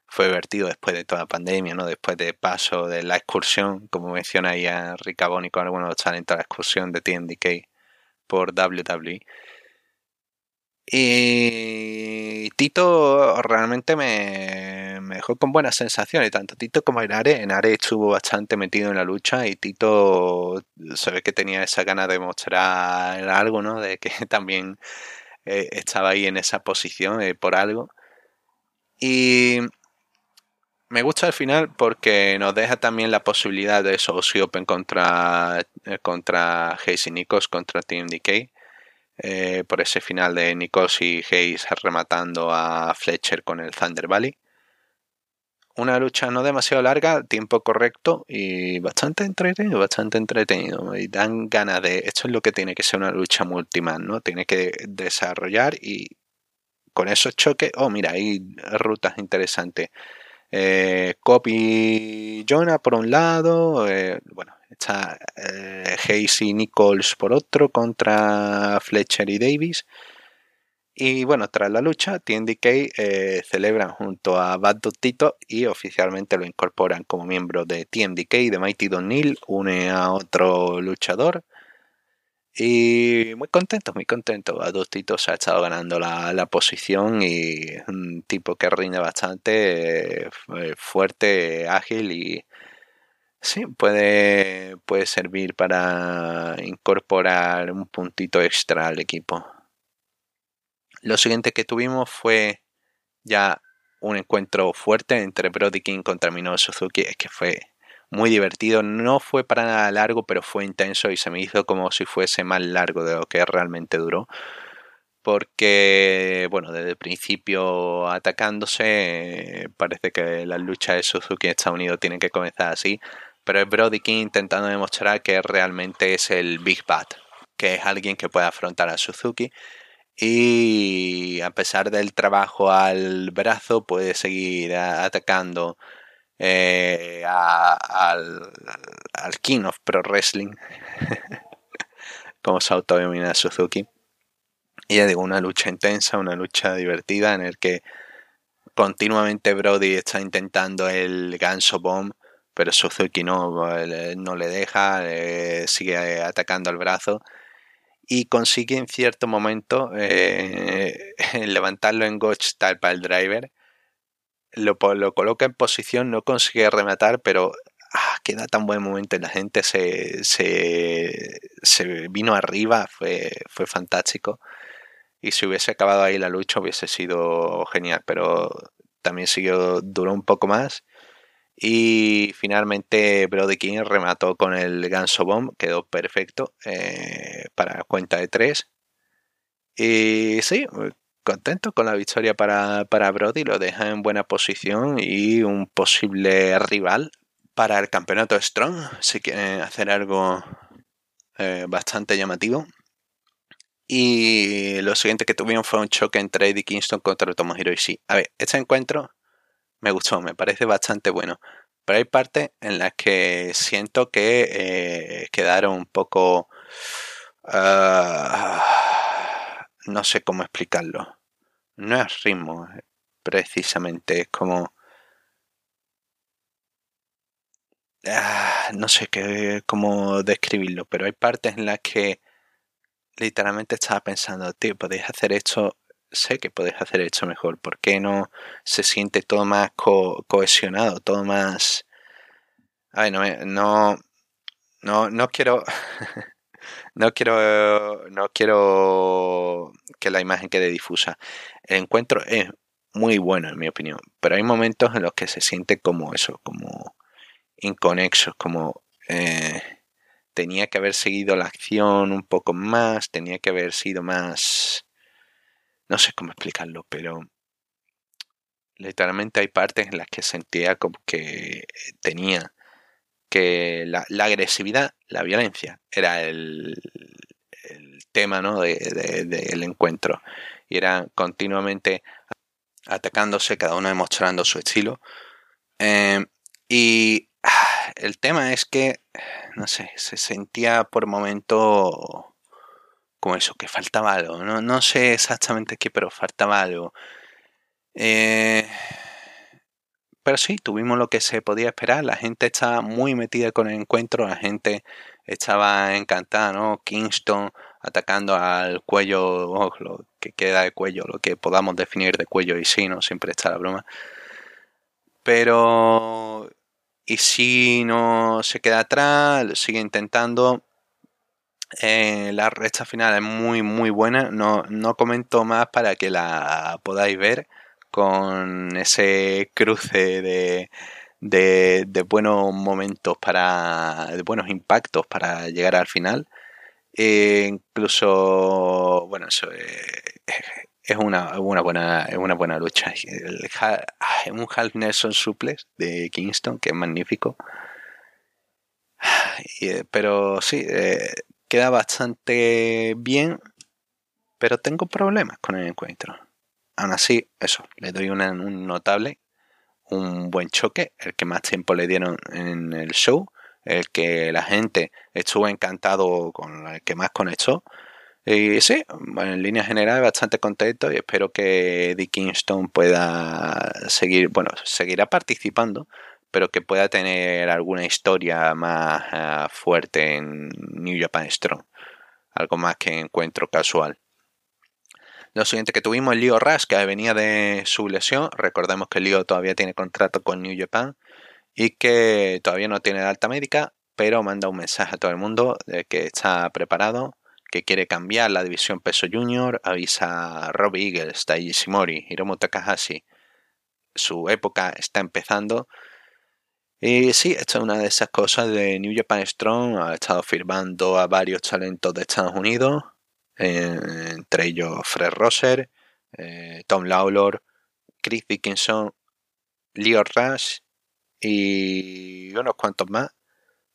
fue divertido después de toda la pandemia, ¿no? después de paso de la excursión, como menciona ya Ricaboni con algunos talentos, la excursión de Decay por WWE. Y Tito realmente me, dejó con buenas sensaciones, tanto Tito como Inare. Inare estuvo bastante metido en la lucha y Tito se ve que tenía esa gana de mostrar algo, ¿no? De que también eh, estaba ahí en esa posición eh, por algo. Y me gusta al final porque nos deja también la posibilidad de eso, Open contra, eh, contra Casey Nikos, contra Team DK eh, por ese final de Nikos y Hayes rematando a Fletcher con el Thunder Valley. Una lucha no demasiado larga, tiempo correcto y bastante entretenido, bastante entretenido. Y dan ganas de. Esto es lo que tiene que ser una lucha multiman, ¿no? Tiene que desarrollar y con esos choques. Oh, mira, hay rutas interesantes. Eh, Copy Jonah por un lado, eh, bueno, Está eh, Hayes y Nichols por otro contra Fletcher y Davis. Y bueno, tras la lucha, TNDK eh, celebran junto a Bad Tito y oficialmente lo incorporan como miembro de TMDK de Mighty Donil, une a otro luchador. Y muy contento, muy contento. Bad Tito se ha estado ganando la, posición y un tipo que rinde bastante, eh, fuerte, ágil y sí, puede, puede servir para incorporar un puntito extra al equipo. Lo siguiente que tuvimos fue ya un encuentro fuerte entre Brody King contra Minoru Suzuki, es que fue muy divertido, no fue para nada largo, pero fue intenso y se me hizo como si fuese más largo de lo que realmente duró. Porque, bueno, desde el principio atacándose, parece que las luchas de Suzuki en Estados Unidos tienen que comenzar así, pero es Brody King intentando demostrar que realmente es el Big Bad, que es alguien que puede afrontar a Suzuki. Y a pesar del trabajo al brazo puede seguir atacando eh, al, King of Pro Wrestling como se autodomina Suzuki. Y ya digo una lucha intensa una lucha divertida en el que continuamente Brody está intentando el ganso bomb pero Suzuki no, no le deja, eh, sigue atacando al brazo y consigue en cierto momento eh, levantarlo en Gotch Style para el driver. Lo, lo, coloca en posición, no consigue rematar, pero ah, queda tan buen momento y la gente se, se, vino arriba, fue, fue fantástico. Y si hubiese acabado ahí la lucha hubiese sido genial, pero también siguió, duró un poco más y finalmente Brody King remató con el Ganso Bomb, quedó perfecto eh, para cuenta de tres. Y sí, contento con la victoria para, para Brody, lo deja en buena posición y un posible rival para el campeonato Strong, si quieren hacer algo eh, bastante llamativo. Y lo siguiente que tuvieron fue un choque entre Eddie Kingston contra Tomohiro Ishii. A ver, este encuentro me gustó, me parece bastante bueno. Pero hay partes en las que siento que eh, quedaron un poco... Ah, no sé cómo explicarlo. No es ritmo, precisamente, es como... Ah, no sé qué, cómo describirlo, pero hay partes en las que literalmente estaba pensando, tío, podéis hacer esto sé que puedes hacer esto mejor. ¿Por qué no se siente todo más cohesionado, todo más... A ver, no, no, no, no quiero... no quiero no quiero que la imagen quede difusa. El encuentro es muy bueno en mi opinión, pero hay momentos en los que se siente como eso, como inconexos, como eh, tenía que haber seguido la acción un poco más, tenía que haber sido más no sé cómo explicarlo, pero literalmente hay partes en las que sentía como que tenía que la, agresividad, la violencia, era el, tema ¿no? del encuentro. Y eran continuamente atacándose, cada uno demostrando su estilo. Em, y ah, el tema es que, no sé, se sentía por momento como eso, que faltaba algo. No, no sé exactamente qué, pero faltaba algo. Eh, pero sí, tuvimos lo que se podía esperar. La gente estaba muy metida con el encuentro, la gente estaba encantada, ¿no? Kingston atacando al cuello, oh, lo que queda de cuello, lo que podamos definir de cuello y sí, ¿no? Siempre está la broma. Pero... Y si no se queda atrás, sigue intentando, eh, la recta final es muy muy buena. No, no comento más para que la podáis ver con ese cruce de, de, buenos momentos para. de buenos impactos para llegar al final. E incluso, bueno, eso es una, una, buena, una buena lucha. un Half Nelson Suplex de Kingston que es magnífico. Eh, pero sí, eh, queda bastante bien, pero tengo problemas con el encuentro. Aún así, eso, le doy un notable, un buen choque, el que más tiempo le dieron en el show, el que la gente estuvo encantado con el que más conectó. Y sí, en línea general bastante contento y espero que Eddie Kingston pueda seguir, bueno, seguirá participando, pero que pueda tener alguna historia más eh, fuerte en New Japan Strong. Algo más que encuentro casual. Lo siguiente que tuvimos, Leo Rush, que venía de su lesión. Recordemos que Leo todavía tiene contrato con New Japan y que todavía no tiene alta médica, pero manda un mensaje a todo el mundo de que está preparado, que quiere cambiar la división peso junior, avisa a Robbie Eagles, Taiji Shimori, Hiromu Takahashi. Su época está empezando. Y sí, esta es una de esas cosas de New Japan Strong. Ha estado firmando a varios talentos de Estados Unidos, entre ellos Fred Rosser, eh, Tom Lawlor, Chris Dickinson, Leo Rush y unos cuantos más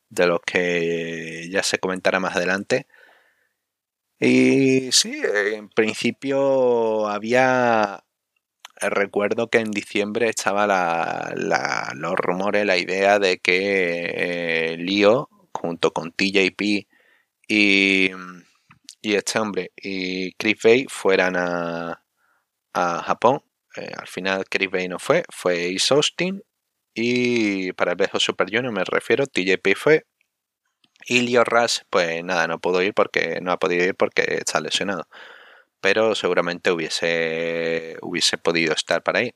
de los que ya se comentará más adelante. Y sí, en principio había... Recuerdo que en diciembre estaba los rumores, la idea de que eh, junto con TJP y, este hombre y Chris Bay fueran a, Japón. Eh, al final Chris Bay no fue, fue Ace Austin y para el Bejo Super Junior me refiero, TJP fue. Y Leo Rush, pues nada, no pudo ir porque no ha podido ir porque está lesionado. Pero seguramente hubiese, hubiese podido estar para ahí.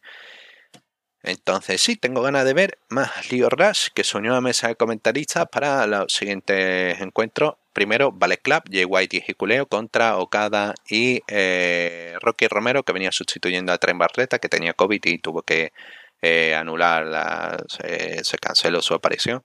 Entonces sí, tengo ganas de ver más Leo Rush, que soñó a mesa de comentaristas para los siguientes encuentros. Primero, Ballet Club, Jay White y Hikuleo contra Okada y eh, Rocky Romero, que venía sustituyendo a Tren Barreta, que tenía COVID y tuvo que eh, anular, la, se, canceló su aparición.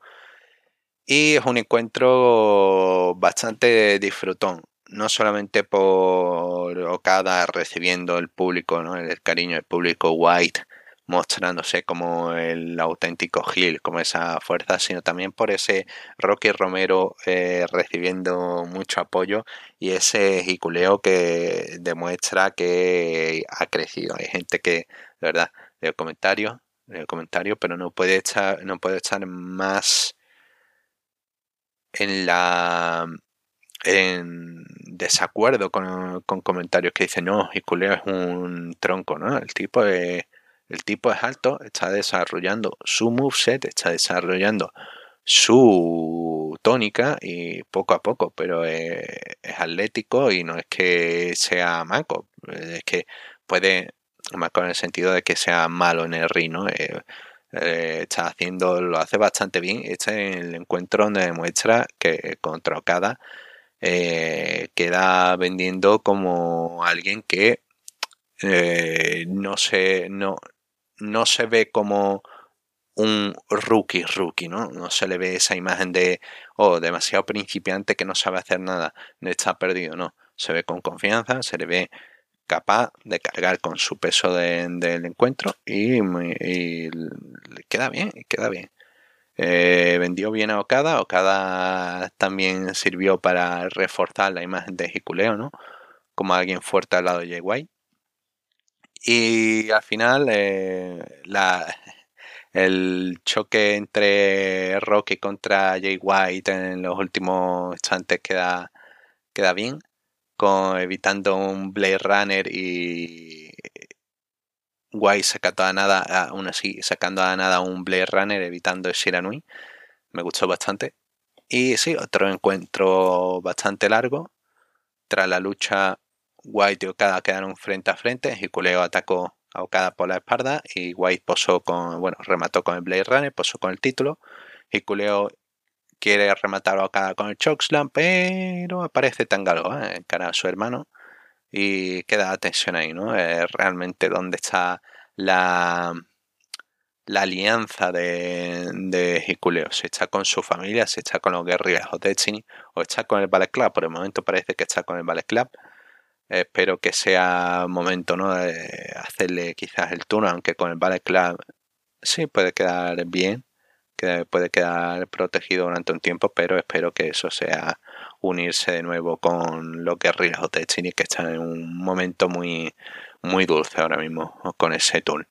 Y es un encuentro bastante disfrutón, no solamente por Okada recibiendo el público, ¿no? el cariño del público White, mostrándose como el auténtico Gil, como esa fuerza, sino también por ese Rocky Romero eh, recibiendo mucho apoyo y ese jiculeo que demuestra que ha crecido. Hay gente que, de verdad, de comentarios el comentario, pero no puede estar, no puede estar más en la en desacuerdo con, comentarios que dicen no, Hikuleo es un tronco, ¿no? El tipo es, el tipo es alto, está desarrollando su moveset, está desarrollando su tónica y poco a poco, pero es, atlético y no es que sea manco, es que puede más con el sentido de que sea malo en el ring, eh, eh, está haciendo, lo hace bastante bien. Este es el encuentro donde demuestra que contra Okada eh, queda vendiendo como alguien que no, se, no, no se ve como un rookie rookie, ¿no? No se le ve esa imagen de, oh, demasiado principiante que no sabe hacer nada, está perdido, no. Se ve con confianza, se le ve capaz de cargar con su peso del encuentro y, queda bien, queda bien. Eh, vendió bien a Okada, Okada también sirvió para reforzar la imagen de Hikuleo, ¿no? Como alguien fuerte al lado de Jay White. Y al final eh, el choque entre Rocky contra Jay White en los últimos instantes queda, queda bien con, evitando un Blade Runner y Guay sacando a nada, aún así sacando a nada un Blade Runner, evitando el Shiranui. Me gustó bastante. Y sí, otro encuentro bastante largo. Tras la lucha, White y Okada quedaron frente a frente. Hikuleo atacó a Okada por la espalda y White posó con, bueno, remató con el Blade Runner, posó con el título. Hikuleo quiere rematar a Okada con el chokeslam, pero aparece Tangaloa ¿eh? cara a su hermano y queda tensión ahí, ¿no? Es realmente donde está la, la alianza de, de Hikuleo. Si está con su familia, si está con los guerrillas o Destiny, o está con el Ballet. Por el momento parece que está con el Ballet Club. Espero que sea momento, ¿no? De hacerle quizás el turno, aunque con el Ballet Club sí puede quedar bien que puede quedar protegido durante un tiempo, pero espero que eso sea unirse de nuevo con los guerrillas o Destiny que están en un momento muy, muy dulce ahora mismo con ese tool.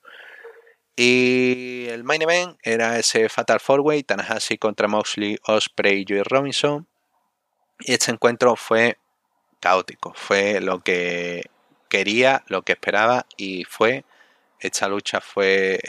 Y el main event era ese Fatal Four Way, Tanahashi contra Moxley, Osprey y Joey Robinson. Y este encuentro fue caótico. Fue lo que quería, lo que esperaba y fue. Esta lucha fue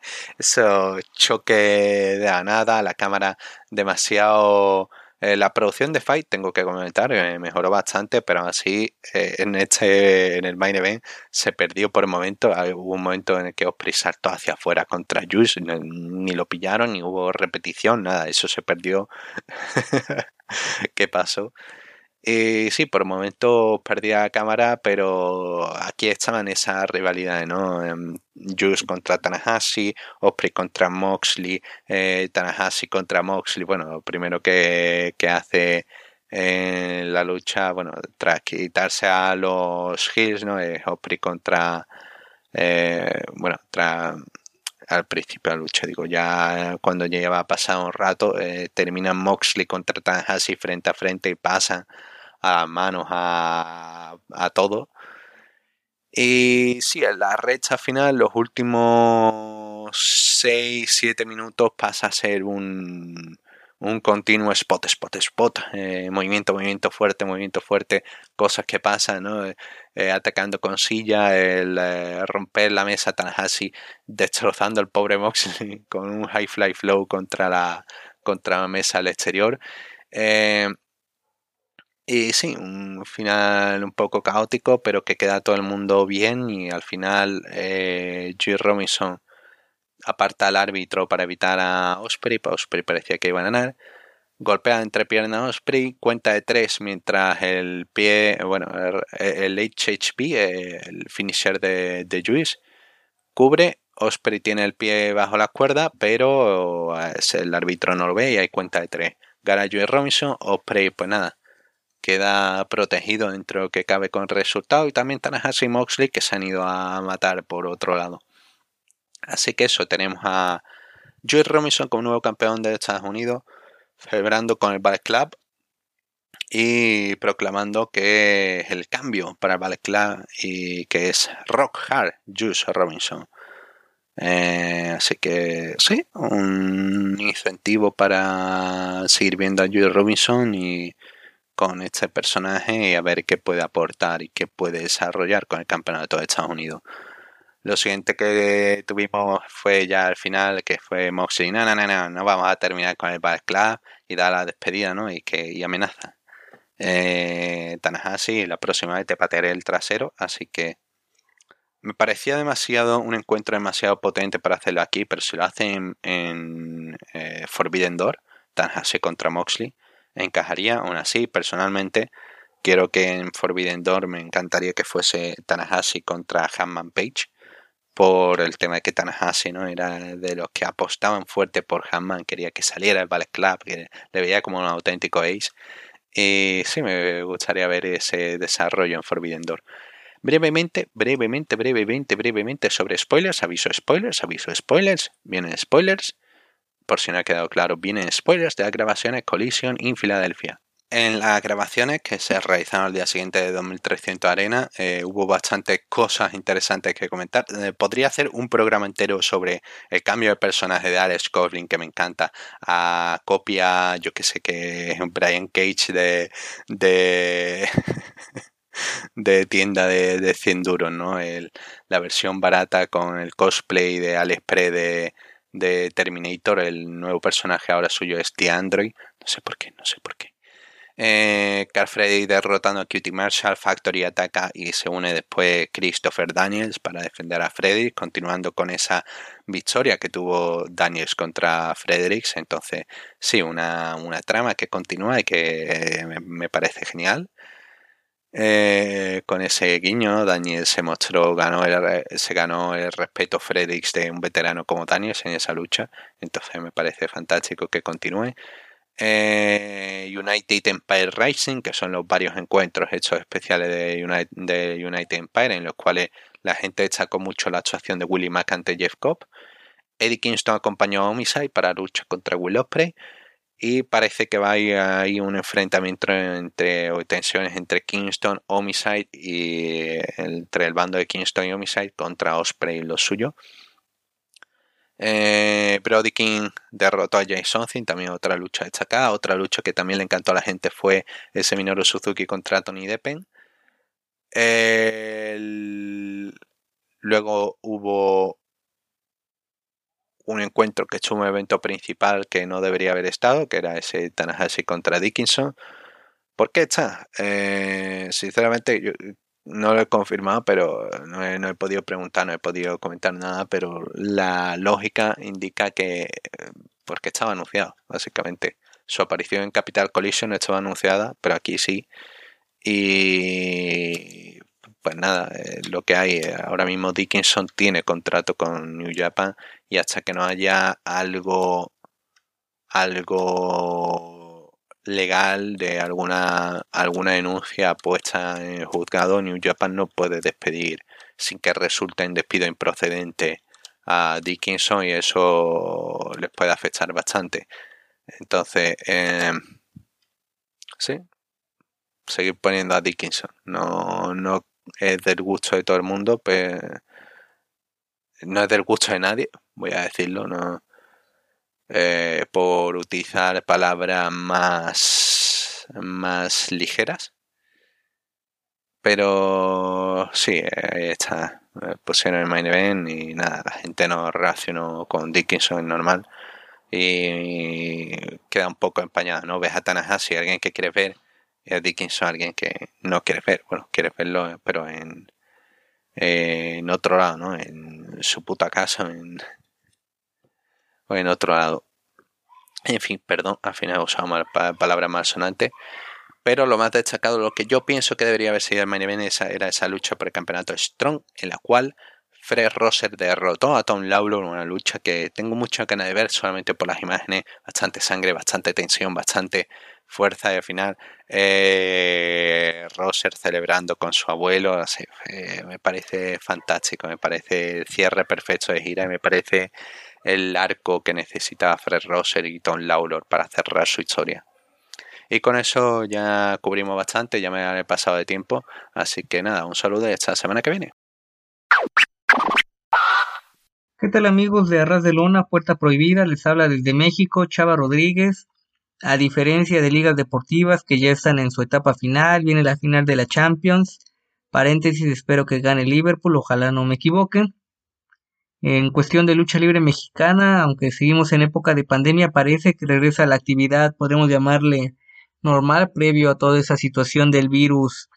eso choque de la nada, la cámara demasiado eh, la producción de Fight, tengo que comentar, eh, mejoró bastante, pero así eh, en este en el main event se perdió por un momento. Hubo un momento en el que Osprey saltó hacia afuera contra Juice, ni lo pillaron, ni hubo repetición, nada, eso se perdió. ¿Qué pasó? Y sí, por momentos perdía la cámara, pero aquí estaban esa rivalidad, ¿no? Em, Juice contra Tanahashi, Osprey contra Moxley, eh, Tanahashi contra Moxley. Bueno, lo primero que, hace en la lucha, bueno, tras quitarse a los Hills, ¿no? Es Osprey contra, eh, bueno, tras al principio de la lucha, digo, ya cuando ya lleva pasado un rato, eh, termina Moxley contra Tanahashi frente a frente y pasan a manos a, a todo. Y sí, en la recha final, los últimos 6-7 minutos pasa a ser un, un continuo spot, spot, spot, eh, movimiento, movimiento fuerte, movimiento fuerte, cosas que pasan, ¿no? Eh, atacando con silla, el eh, romper la mesa tan así, destrozando al pobre Moxley con un high fly flow contra la, contra la mesa al exterior. Y sí, un final un poco caótico, pero que queda todo el mundo bien y al final eh, Robinson aparta al árbitro para evitar a Osprey, para Osprey parecía que iba a ganar. Golpea entre piernas a Osprey, cuenta de tres mientras el pie, bueno, el, HHP, el finisher de, de Juice, cubre. Osprey tiene el pie bajo la cuerda, pero el árbitro no lo ve y hay cuenta de tres. Gana Juice Robinson, Osprey, pues nada queda protegido dentro que cabe con resultado y también Tanahashi y Moxley que se han ido a matar por otro lado. Así que eso, tenemos a Joey Robinson como nuevo campeón de Estados Unidos, celebrando con el Ballet Club y proclamando que es el cambio para el Ballet Club y que es Rock Hard Juice Robinson. Eh, así que sí, un incentivo para seguir viendo a Joey Robinson y con este personaje y a ver qué puede aportar y qué puede desarrollar con el campeonato de Estados Unidos. Lo siguiente que tuvimos fue ya al final, que fue Moxley, no, no, no, no, no vamos a terminar con el Bad Club y dar la despedida, ¿no? Y que y amenaza. Eh, la próxima vez te patearé el trasero, así que me parecía demasiado, un encuentro demasiado potente para hacerlo aquí, pero si lo hacen en, eh, Forbidden Door, Tanahashi contra Moxley, encajaría. Aún así, personalmente, quiero que en Forbidden Door me encantaría que fuese Tanahashi contra Hanman Page por el tema de que Tanahashi no era de los que apostaban fuerte por Hanman, quería que saliera el Ballet Club, que le veía como un auténtico ace. Y sí, me gustaría ver ese desarrollo en Forbidden Door. Brevemente, brevemente, brevemente, brevemente sobre spoilers, aviso spoilers, aviso spoilers, vienen spoilers por si no ha quedado claro, vienen spoilers de las grabaciones Collision en Filadelfia. En las grabaciones que se realizaron al día siguiente de 2300 Arena eh, hubo bastantes cosas interesantes que comentar. Eh, podría hacer un programa entero sobre el cambio de personaje de Alex Coughlin que me encanta a copia, yo que sé que es un Brian Cage de... de de tienda de, de 100 duros, ¿no? El, la versión barata con el cosplay de Alex Pre de, de Terminator, el nuevo personaje ahora suyo es The Android. No sé por qué, no sé por qué. Eh, Carl Freddy derrotando a Cutie Marshall, Factory ataca y se une después Christopher Daniels para defender a Freddy, continuando con esa victoria que tuvo Daniels contra Fredericks. Entonces, sí, una, una trama que continúa y que eh, me parece genial. Eh, con ese guiño, Daniel se mostró, ganó se ganó el respeto Fredericks de un veterano como Daniel en esa lucha. Entonces me parece fantástico que continúe. Eh, United Empire Rising, que son los varios encuentros hechos especiales de United, Empire, en los cuales la gente destacó mucho la actuación de Willie Mack ante Jeff Cobb. Eddie Kingston acompañó a Homicide para lucha contra Will Ospreay y parece que va a ir un enfrentamiento entre o tensiones entre Kingston, Homicide y entre el bando de Kingston y Homicide contra Osprey y lo suyo. Eh, Brody King derrotó a Jay Something, también otra lucha destacada. Otra lucha que también le encantó a la gente fue ese Minoru Suzuki contra Tony Deppen. Luego hubo un encuentro que es un evento principal que no debería haber estado, que era ese Tanahashi contra Dickinson. ¿Por qué está? Eh, sinceramente, yo no lo he confirmado, pero no he, podido preguntar, no he podido comentar nada, pero la lógica indica que porque estaba anunciado, básicamente. Su aparición en Capital Collision estaba anunciada, pero aquí sí. Y pues nada, eh, lo que hay eh, ahora mismo Dickinson tiene contrato con New Japan y hasta que no haya algo algo legal de alguna alguna denuncia puesta en juzgado, New Japan no puede despedir sin que resulte en despido improcedente a Dickinson y eso les puede afectar bastante. Entonces, eh, sí, seguir poniendo a Dickinson. No, no es del gusto de todo el mundo, pues no es del gusto de nadie, voy a decirlo, no eh, por utilizar palabras más más ligeras. Pero sí, ahí está. Eh, pusieron el main event y nada, la gente no reaccionó con Dickinson normal y queda un poco empañada, ¿no? Ves a Tanahashi, alguien que quiere ver, y a Dickinson, alguien que no quiere ver, bueno, quiere verlo, pero en, en otro lado, ¿no? En su puta casa, en, o en otro lado. En fin, perdón, al final he usado mal, palabra más sonante. Pero lo más destacado, lo que yo pienso que debería haber sido el main event era esa lucha por el campeonato Strong, en la cual Fred Rosser derrotó a Tom Lawlor, una lucha que tengo mucha ganas de ver solamente por las imágenes, bastante sangre, bastante tensión, bastante fuerza y al final eh, Rosser celebrando con su abuelo, eh, me parece fantástico, me parece el cierre perfecto de gira y me parece el arco que necesitaba Fred Rosser y Tom Lawlor para cerrar su historia. Y con eso ya cubrimos bastante, ya me he pasado de tiempo. Así que nada, un saludo y hasta semana que viene. ¿Qué tal amigos de Arras de Lona, Puerta Prohibida? Les habla desde México Chava Rodríguez. A diferencia de ligas deportivas que ya están en su etapa final, viene la final de la Champions. Paréntesis, espero que gane Liverpool, ojalá no me equivoque. En cuestión de lucha libre mexicana, aunque seguimos en época de pandemia, parece que regresa la actividad, podemos llamarle normal previo a toda esa situación del virus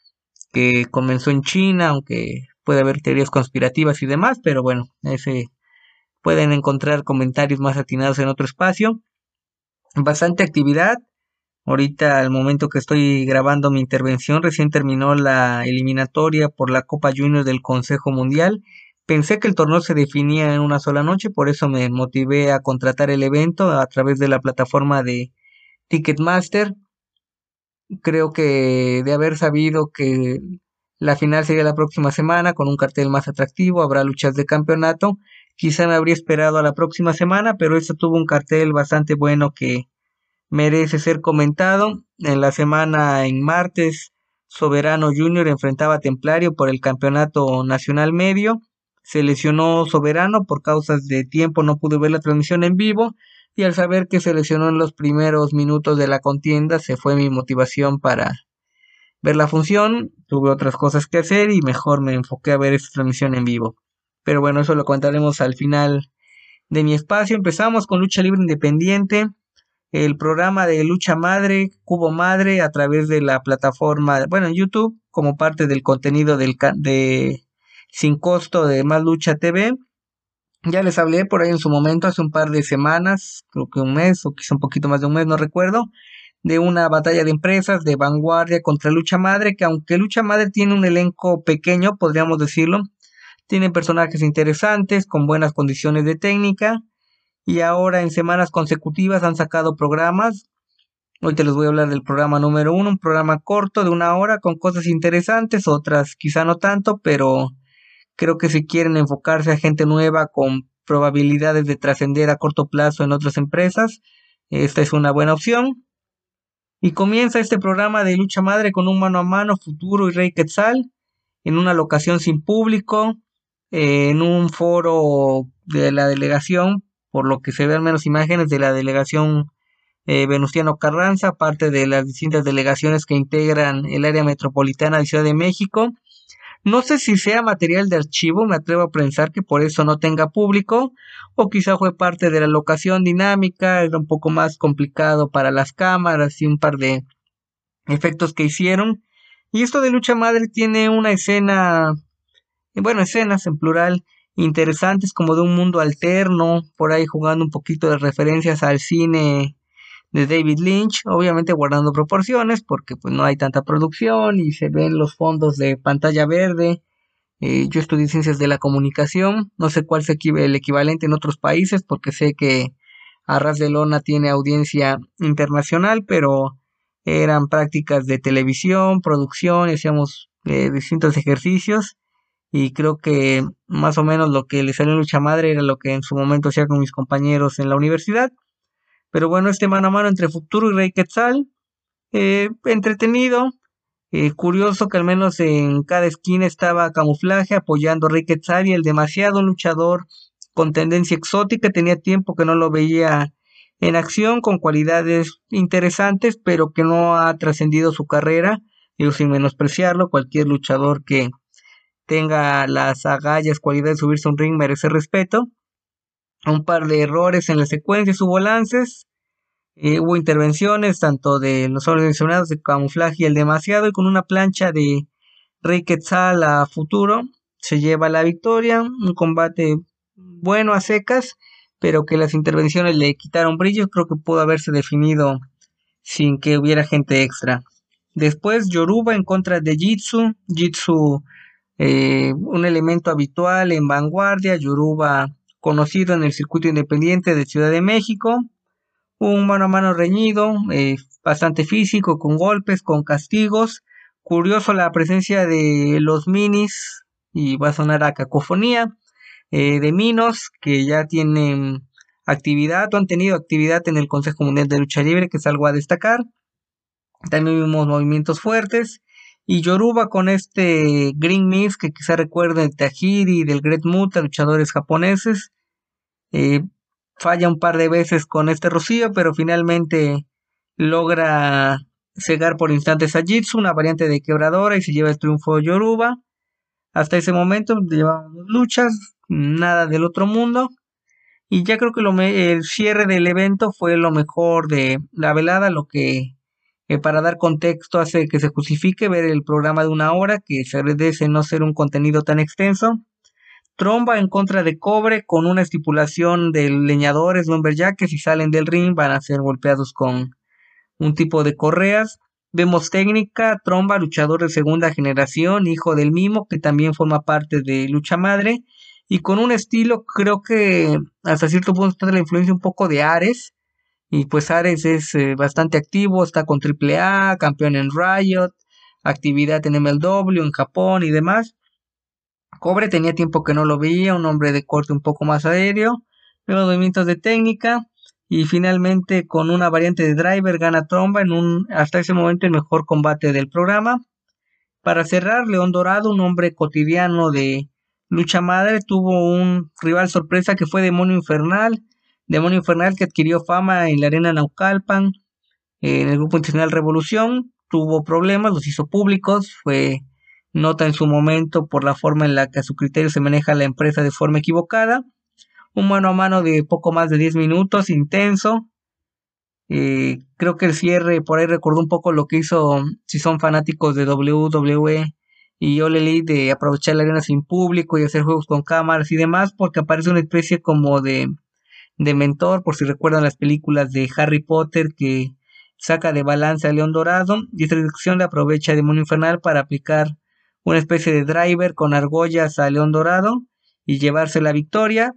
que comenzó en China, aunque puede haber teorías conspirativas y demás, pero bueno, ese pueden encontrar comentarios más atinados en otro espacio. Bastante actividad. Ahorita, al momento que estoy grabando mi intervención, recién terminó la eliminatoria por la Copa Junior del Consejo Mundial. Pensé que el torneo se definía en una sola noche, por eso me motivé a contratar el evento a través de la plataforma de Ticketmaster creo que de haber sabido que la final sería la próxima semana con un cartel más atractivo, habrá luchas de campeonato, quizá me habría esperado a la próxima semana, pero esto tuvo un cartel bastante bueno que merece ser comentado. En la semana en martes, Soberano Junior enfrentaba a Templario por el campeonato nacional medio. Se lesionó Soberano por causas de tiempo, no pude ver la transmisión en vivo y al saber que se lesionó en los primeros minutos de la contienda se fue mi motivación para ver la función, tuve otras cosas que hacer y mejor me enfoqué a ver esta transmisión en vivo. Pero bueno, eso lo contaremos al final de mi espacio. Empezamos con Lucha Libre Independiente, el programa de Lucha Madre, Cubo Madre, a través de la plataforma, bueno, en YouTube, como parte del contenido del de sin costo de Más Lucha TV. Ya les hablé por ahí en su momento, hace un par de semanas, creo que un mes o quizá un poquito más de un mes, no recuerdo, de una batalla de empresas de vanguardia contra Lucha Madre, que aunque Lucha Madre tiene un elenco pequeño, podríamos decirlo, tiene personajes interesantes, con buenas condiciones de técnica, y ahora en semanas consecutivas han sacado programas. Hoy te les voy a hablar del programa número uno, un programa corto de una hora con cosas interesantes, otras quizá no tanto, pero Creo que si quieren enfocarse a gente nueva con probabilidades de trascender a corto plazo en otras empresas, esta es una buena opción. Y comienza este programa de lucha madre con un mano a mano futuro y Rey Quetzal en una locación sin público, en un foro de la delegación por lo que se ven menos imágenes de la delegación eh, Venustiano Carranza, parte de las distintas delegaciones que integran el área metropolitana de Ciudad de México. No sé si sea material de archivo, me atrevo a pensar que por eso no tenga público, o quizá fue parte de la locación dinámica, era un poco más complicado para las cámaras y un par de efectos que hicieron. Y esto de lucha madre tiene una escena, bueno, escenas en plural, interesantes como de un mundo alterno, por ahí jugando un poquito de referencias al cine de David Lynch, obviamente guardando proporciones porque pues no hay tanta producción y se ven los fondos de pantalla verde. Eh, yo estudié ciencias de la comunicación, no sé cuál es el equivalente en otros países porque sé que Arras de Lona tiene audiencia internacional, pero eran prácticas de televisión, producción, hacíamos eh, distintos ejercicios y creo que más o menos lo que le salió lucha madre era lo que en su momento hacía con mis compañeros en la universidad. Pero bueno, este mano a mano entre Futuro y Rey Quetzal, eh, entretenido, eh, curioso que al menos en cada esquina estaba camuflaje apoyando a Rey Quetzal y el demasiado luchador con tendencia exótica, tenía tiempo que no lo veía en acción con cualidades interesantes, pero que no ha trascendido su carrera, digo sin menospreciarlo, cualquier luchador que tenga las agallas, cualidades de subirse a un ring merece respeto. Un par de errores en la secuencia, hubo lances, eh, hubo intervenciones tanto de los organizados de camuflaje y el demasiado, y con una plancha de Rey Quetzal a futuro se lleva la victoria, un combate bueno a secas pero que las intervenciones le quitaron brillo, creo que pudo haberse definido sin que hubiera gente extra. Después Yoruba en contra de Jitsu, Jitsu eh, un elemento habitual en vanguardia, Yoruba conocido en el circuito independiente de Ciudad de México, un mano a mano reñido, eh, bastante físico, con golpes, con castigos, curioso la presencia de los minis, y va a sonar a cacofonía, eh, de Minos, que ya tienen actividad o han tenido actividad en el Consejo Mundial de Lucha Libre, que es algo a destacar. También vimos movimientos fuertes. Y Yoruba con este Green Mist, que quizá recuerden de Tajiri del Great Muta, luchadores japoneses. Eh, falla un par de veces con este rocío, pero finalmente logra cegar por instantes a Jitsu, una variante de quebradora, y se lleva el triunfo Yoruba. Hasta ese momento llevamos luchas, nada del otro mundo. Y ya creo que el cierre del evento fue lo mejor de la velada, lo que para dar contexto hace que se justifique ver el programa de una hora, que se agradece no ser un contenido tan extenso. Tromba en contra de cobre con una estipulación de leñadores lumberjack que si salen del ring van a ser golpeados con un tipo de correas. Vemos técnica, tromba, luchador de segunda generación, hijo del mimo, que también forma parte de Lucha Madre y con un estilo creo que hasta cierto punto está la influencia un poco de Ares y pues Ares es eh, bastante activo, está con AAA, campeón en Riot, actividad en MLW, en Japón y demás. Cobre tenía tiempo que no lo veía, un hombre de corte un poco más aéreo, luego movimientos de técnica y finalmente con una variante de driver gana Tromba en un hasta ese momento el mejor combate del programa. Para cerrar, León Dorado, un hombre cotidiano de Lucha Madre tuvo un rival sorpresa que fue Demonio Infernal. Demonio Infernal que adquirió fama en la arena Naucalpan, en el grupo internacional Revolución. Tuvo problemas, los hizo públicos, fue nota en su momento por la forma en la que a su criterio se maneja la empresa de forma equivocada. Un mano a mano de poco más de 10 minutos, intenso. Eh, creo que el cierre por ahí recordó un poco lo que hizo, si son fanáticos de WWE, y le leí de aprovechar la arena sin público y hacer juegos con cámaras y demás porque aparece una especie como de, de mentor por si recuerdan las películas de Harry Potter que saca de balance a León Dorado y esta dirección le aprovecha Demonio Infernal para aplicar una especie de driver con argollas a León Dorado y llevarse la victoria.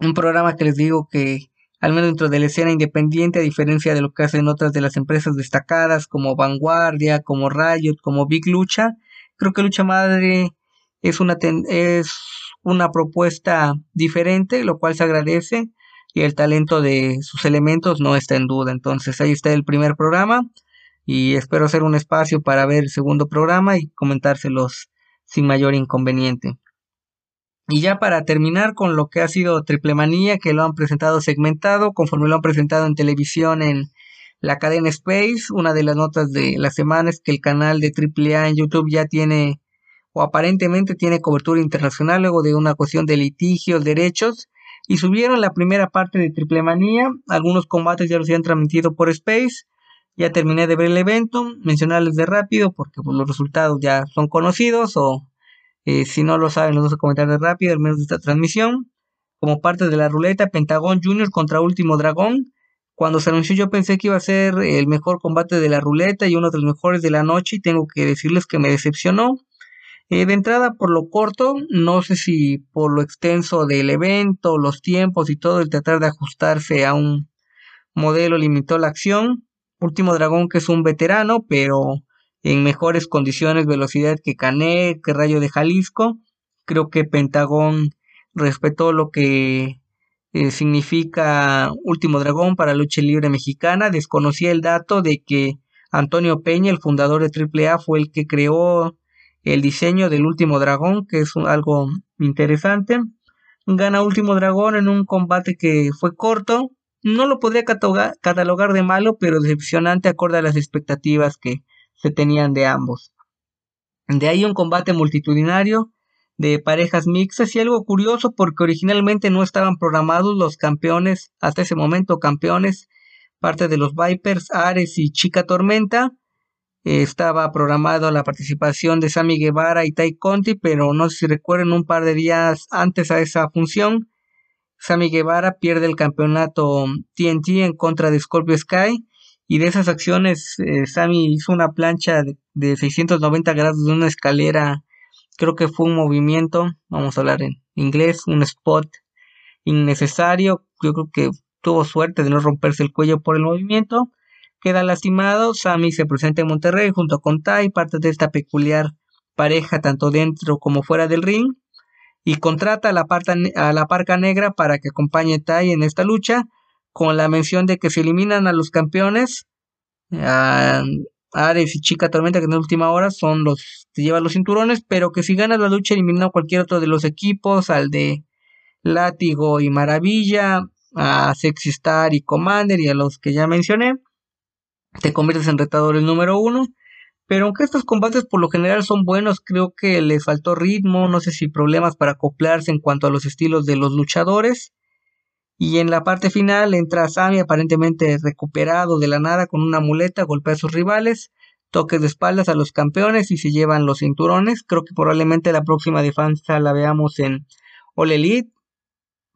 Un programa que les digo que al menos dentro de la escena independiente, a diferencia de lo que hacen otras de las empresas destacadas como Vanguardia, como Riot, como Big Lucha, Creo que Lucha Madre es una, es una propuesta diferente, lo cual se agradece y el talento de sus elementos no está en duda. Entonces ahí está el primer programa y espero hacer un espacio para ver el segundo programa y comentárselos sin mayor inconveniente. Y ya para terminar con lo que ha sido Triple Manía, que lo han presentado segmentado, conforme lo han presentado en televisión en la cadena Space, una de las notas de la semana es que el canal de AAA en YouTube ya tiene, o aparentemente tiene cobertura internacional luego de una cuestión de litigios, derechos, y subieron la primera parte de Triple Manía, algunos combates ya los han transmitido por Space, ya terminé de ver el evento, mencionarles de rápido porque pues, los resultados ya son conocidos o eh, si no lo saben, los vamos a comentar de rápido, al menos de esta transmisión. Como parte de la ruleta, Pentagón Junior contra Último Dragón. Cuando se anunció yo pensé que iba a ser el mejor combate de la ruleta y uno de los mejores de la noche y tengo que decirles que me decepcionó. Eh, de entrada por lo corto, no sé si por lo extenso del evento, los tiempos y todo, el tratar de ajustarse a un modelo limitó la acción. Último Dragón que es un veterano, pero en mejores condiciones, velocidad que Canet, que Rayo de Jalisco. Creo que Pentagón respetó lo que eh, significa Último Dragón para lucha libre mexicana. Desconocía el dato de que Antonio Peña, el fundador de AAA, fue el que creó el diseño del Último Dragón, que es algo interesante. Gana Último Dragón en un combate que fue corto. No lo podría catalogar de malo, pero decepcionante acorde a las expectativas que se tenían de ambos. De ahí un combate multitudinario de parejas mixtas y algo curioso porque originalmente no estaban programados los campeones, hasta ese momento campeones, parte de los Vipers, Ares y Chica Tormenta. Estaba programado la participación de Sammy Guevara y Tai Conti, pero no sé si recuerden un par de días antes a esa función, Sammy Guevara pierde el campeonato TNT en contra de Scorpio Sky y de esas acciones, eh, Sammy hizo una plancha de, 690 grados de una escalera. Creo que fue un movimiento, vamos a hablar en inglés, un spot innecesario. Yo creo que tuvo suerte de no romperse el cuello por el movimiento. Queda lastimado. Sammy se presenta en Monterrey junto con Tai, parte de esta peculiar pareja tanto dentro como fuera del ring. Y contrata a la, a la parca negra para que acompañe a Tai en esta lucha con la mención de que se eliminan a los campeones, a Ares y Chica Tormenta, que en la última hora son los que llevan los cinturones, pero que si ganas la lucha elimina a cualquier otro de los equipos, al de Látigo y Maravilla, a Sexy Star y Commander y a los que ya mencioné, te conviertes en retador el número uno. Pero aunque estos combates por lo general son buenos, creo que les faltó ritmo, no sé si problemas para acoplarse en cuanto a los estilos de los luchadores. Y en la parte final entra Sami aparentemente recuperado de la nada con una muleta, golpea a sus rivales, toques de espaldas a los campeones y se llevan los cinturones. Creo que probablemente la próxima defensa la veamos en All Elite.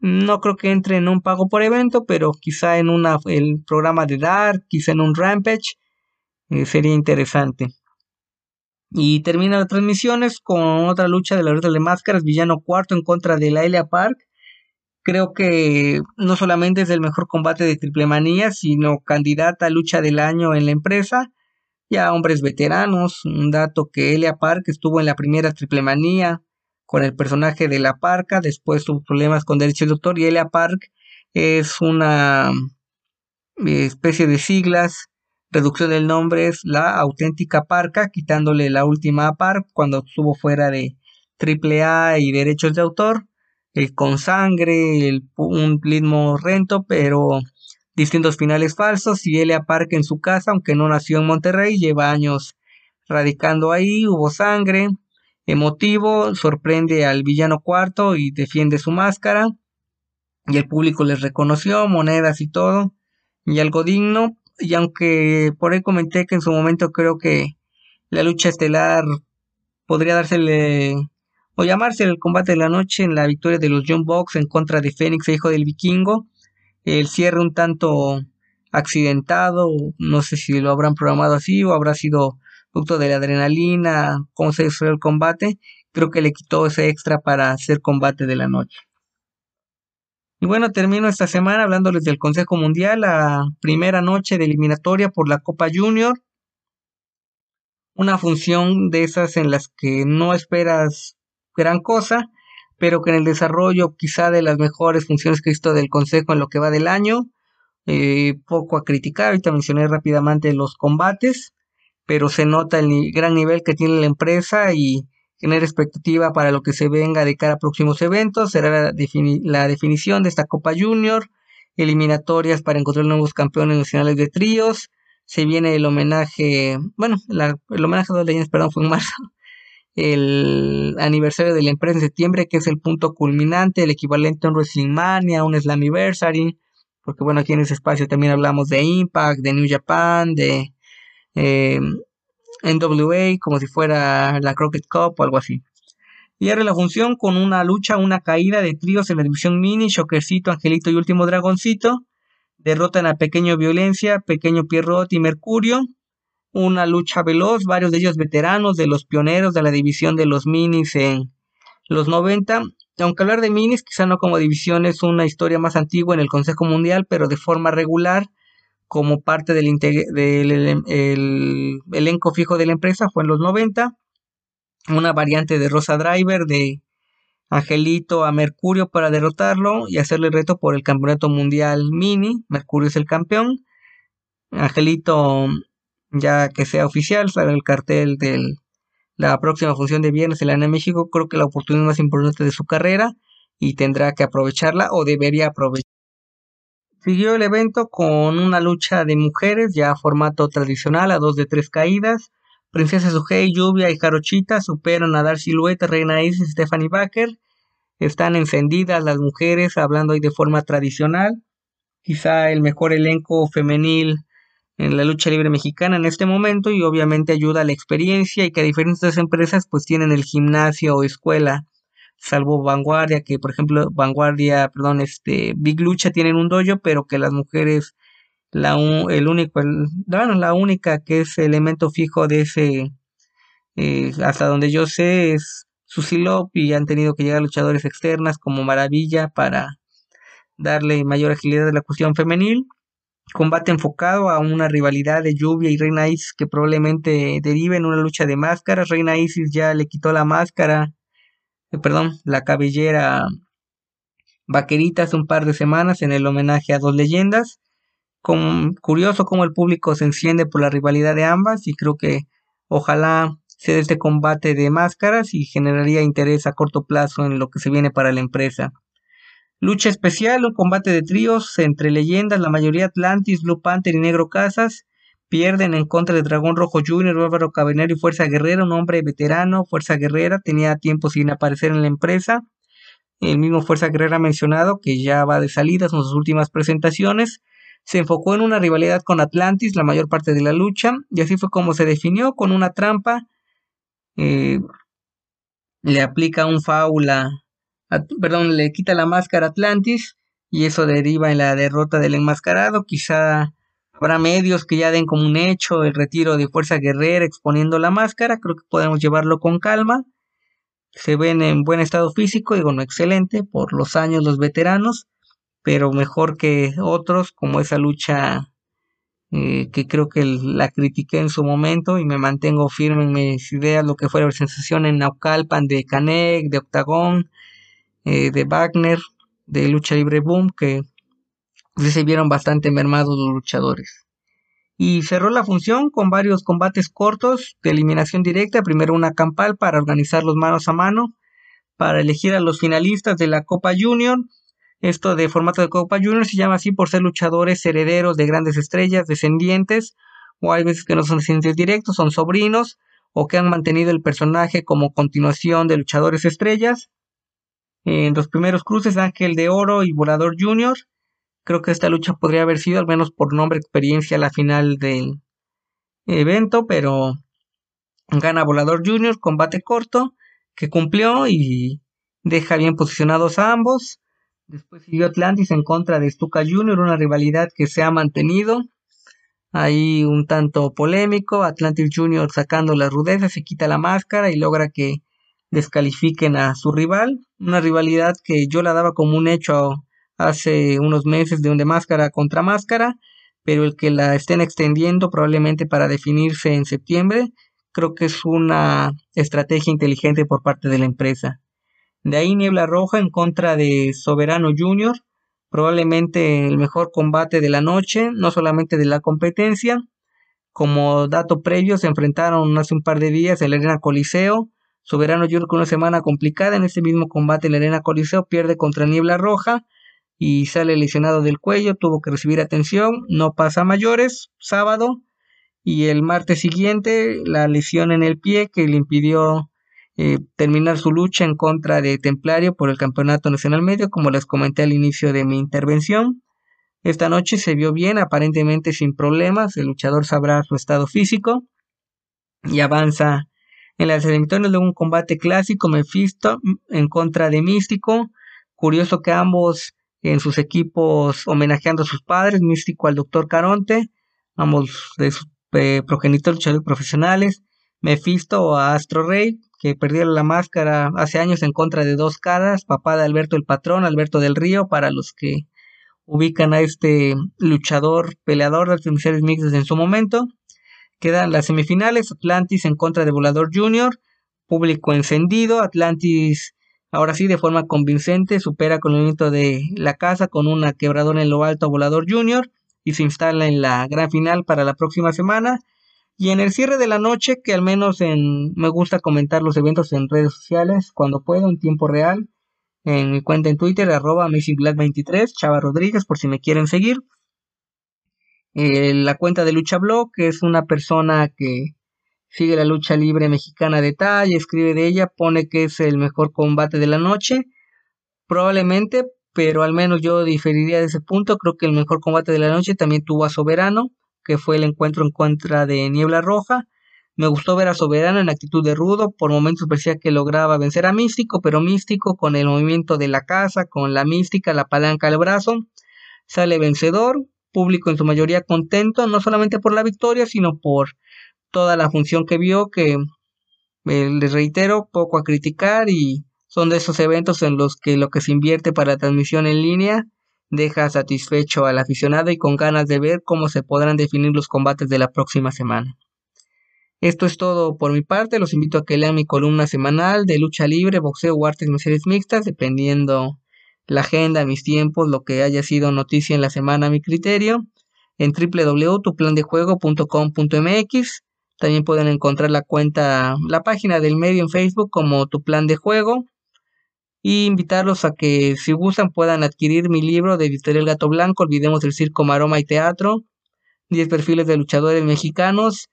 No creo que entre en un pago por evento, pero quizá en una, el programa de Dark, quizá en un Rampage, eh, sería interesante. Y termina las transmisiones con otra lucha de la red de máscaras, villano cuarto en contra de Laila Park Creo que no solamente es el mejor combate de triple manía, sino candidata a lucha del año en la empresa. Ya hombres veteranos, un dato que Elia Park estuvo en la primera triple manía con el personaje de La Parca, después tuvo problemas con Derecho del Doctor y Elia Park es una eh, especie de siglas, reducción del nombre es la auténtica Parca, quitándole la última Park cuando estuvo fuera de AAA y derechos de autor el con sangre, el, un ritmo rento, pero distintos finales falsos. Y Elia Park en su casa, aunque no nació en Monterrey, lleva años radicando ahí, hubo sangre, emotivo, sorprende al villano cuarto y defiende su máscara. Y el público les reconoció, monedas y todo, y algo digno. Y aunque por ahí comenté que en su momento creo que la lucha estelar podría dársele o llamarse el combate de la noche en la victoria de los John Box en contra de Fénix e hijo del vikingo. El cierre un tanto accidentado, no sé si lo habrán programado así o habrá sido producto de la adrenalina, cómo se hizo el combate. Creo que le quitó ese extra para hacer combate de la noche. Y bueno, termino esta semana hablándoles del Consejo Mundial, la primera noche de eliminatoria por la Copa Junior. Una función de esas en las que no esperas gran cosa, pero que en el desarrollo quizá de las mejores funciones que he visto del Consejo en lo que va del año, eh, poco a criticar, ahorita mencioné rápidamente los combates, pero se nota el gran nivel que tiene la empresa y genera expectativa para lo que se venga de cara a próximos eventos. Será la, definición de esta Copa Junior, eliminatorias para encontrar nuevos campeones nacionales de tríos. Se viene el homenaje, bueno, el homenaje de los leyendas, perdón, fue en marzo. El aniversario de la empresa en septiembre, que es el punto culminante, el equivalente a un WrestleMania, un Slammiversary, porque bueno, aquí en ese espacio también hablamos de Impact, de New Japan, de eh, NWA, como si fuera la Crockett Cup o algo así. Ahora la función con una lucha, una caída de tríos en la división mini, Shockercito, Angelito y Último Dragoncito. Derrotan a Pequeño Violencia, Pequeño Pierrot y Mercurio. Una lucha veloz, varios de ellos veteranos de los pioneros de la división de los minis en los 90. Aunque hablar de minis, quizá no como división, es una historia más antigua en el Consejo Mundial, pero de forma regular como parte del, elenco fijo de la empresa fue en los 90. Una variante de Rosa Driver de Angelito a Mercurio para derrotarlo y hacerle reto por el campeonato mundial mini. Mercurio es el campeón. Angelito, ya que sea oficial, sale el cartel de la próxima función de viernes en la México. Creo que la oportunidad más importante de su carrera y tendrá que aprovecharla o debería aprovecharla. Siguió el evento con una lucha de mujeres, ya formato tradicional, a dos de tres caídas. Princesa Sugei, Lluvia y Jarochita superan a Dar Silueta, Reina Isis y Stephanie Baker. Están encendidas las mujeres, hablando hoy de forma tradicional. Quizá el mejor elenco femenil en la lucha libre mexicana en este momento y obviamente ayuda a la experiencia y que a diferentes empresas pues tienen el gimnasio o escuela salvo Vanguardia, que por ejemplo Vanguardia, perdón, este Big Lucha tienen un dojo, pero que las mujeres la el único la única que es elemento fijo de ese eh, hasta donde yo sé es Susilop y han tenido que llegar luchadores externas como Maravilla para darle mayor agilidad a la cuestión femenil. Combate enfocado a una rivalidad de Lluvia y Reina Isis que probablemente derive en una lucha de máscaras. Reina Isis ya le quitó la máscara eh, perdón, la cabellera vaquerita hace un par de semanas en el homenaje a dos leyendas. Con, curioso cómo el público se enciende por la rivalidad de ambas y creo que ojalá se dé este combate de máscaras y generaría interés a corto plazo en lo que se viene para la empresa. Lucha especial, un combate de tríos entre leyendas, la mayoría Atlantis, Blue Panther y Negro Casas, Pierden en contra de Dragón Rojo Jr., Álvaro Cabenero y Fuerza Guerrera, un hombre veterano, Fuerza Guerrera, tenía tiempo sin aparecer en la empresa. El mismo Fuerza Guerrera mencionado, que ya va de salida, son sus últimas presentaciones. Se enfocó en una rivalidad con Atlantis la mayor parte de la lucha, y así fue como se definió, con una trampa. Eh, le aplica un faula, perdón, le quita la máscara a Atlantis, y eso deriva en la derrota del enmascarado. Quizá Habrá medios que ya den como un hecho el retiro de Fuerza Guerrera exponiendo la máscara. Creo que podemos llevarlo con calma. Se ven en buen estado físico, digo, no excelente, por los años los veteranos, pero mejor que otros, como esa lucha eh, que creo que la critiqué en su momento y me mantengo firme en mis ideas, lo que fue la sensación en Naucalpan de Canek, de Octagón, eh, de Wagner, de Lucha Libre Boom, que se vieron bastante mermados los luchadores. Y cerró la función con varios combates cortos de eliminación directa. Primero una campal para organizar los manos a mano, para elegir a los finalistas de la Copa Junior. Esto de formato de Copa Junior se llama así por ser luchadores herederos de grandes estrellas, descendientes, o hay veces que no son descendientes directos, son sobrinos, o que han mantenido el personaje como continuación de luchadores estrellas. En los primeros cruces, Ángel de Oro y Volador Junior Creo que esta lucha podría haber sido, al menos por nombre experiencia, la final del evento, pero gana Volador Junior, combate corto, que cumplió y deja bien posicionados a ambos. Después siguió Atlantis en contra de Stuka Junior, una rivalidad que se ha mantenido. Ahí un tanto polémico, Atlantis Junior sacando la rudeza, se quita la máscara y logra que descalifiquen a su rival. Una rivalidad que yo la daba como un hecho hace unos meses de máscara contra máscara, pero el que la estén extendiendo probablemente para definirse en septiembre, creo que es una estrategia inteligente por parte de la empresa. De ahí Niebla Roja en contra de Soberano Junior, probablemente el mejor combate de la noche, no solamente de la competencia. Como dato previo, se enfrentaron hace un par de días en la Arena Coliseo. Soberano Jr. con una semana complicada en este mismo combate en la Arena Coliseo pierde contra Niebla Roja y sale lesionado del cuello, tuvo que recibir atención, no pasa mayores, sábado, y el martes siguiente la lesión en el pie que le impidió eh, terminar su lucha en contra de Templario por el Campeonato Nacional Medio, como les comenté al inicio de mi intervención. Esta noche se vio bien, aparentemente sin problemas, el luchador sabrá su estado físico y avanza en las eliminatorias de un combate clásico, Mephisto en contra de Místico. Curioso que ambos en sus equipos homenajeando a sus padres, Místico al Doctor Caronte, ambos de sus eh, progenitores luchadores profesionales. Mephisto a Astro Rey, que perdieron la máscara hace años en contra de dos caras, papá de Alberto el Patrón, Alberto del Río, para los que ubican a este luchador, peleador de las mujeres mixtas en su momento. Quedan las semifinales, Atlantis en contra de Volador Jr., público encendido, Atlantis ahora sí de forma convincente supera con el movimiento de la casa con una quebradora en lo alto a Volador Jr. y se instala en la gran final para la próxima semana. Y en el cierre de la noche, que al menos en, me gusta comentar los eventos en redes sociales cuando puedo, en tiempo real, en mi cuenta en Twitter, arroba AmazingBlack23, Chava Rodríguez, por si me quieren seguir. Eh, la cuenta de Lucha Blog, que es una persona que sigue la lucha libre mexicana de talla, escribe de ella, pone que es el mejor combate de la noche, probablemente, pero al menos yo diferiría de ese punto, creo que el mejor combate de la noche también tuvo a Soberano, que fue el encuentro en contra de Niebla Roja, me gustó ver a Soberano en actitud de rudo, por momentos parecía que lograba vencer a Místico, pero Místico con el movimiento de la casa, con la mística, la palanca al brazo, sale vencedor, público en su mayoría contento, no solamente por la victoria, sino por toda la función que vio, que eh, les reitero, poco a criticar y son de esos eventos en los que lo que se invierte para la transmisión en línea deja satisfecho al aficionado y con ganas de ver cómo se podrán definir los combates de la próxima semana. Esto es todo por mi parte, los invito a que lean mi columna semanal de lucha libre, boxeo o artes marciales mixtas, dependiendo la agenda, mis tiempos, lo que haya sido noticia en la semana a mi criterio, en www.tuplandejuego.com.mx. También pueden encontrar la cuenta, la página del medio en Facebook como Tu Plan de Juego. Y invitarlos a que si gustan puedan adquirir mi libro de Editorial Gato Blanco, Olvidemos el Circo, Maroma y Teatro. 10 perfiles de luchadores mexicanos,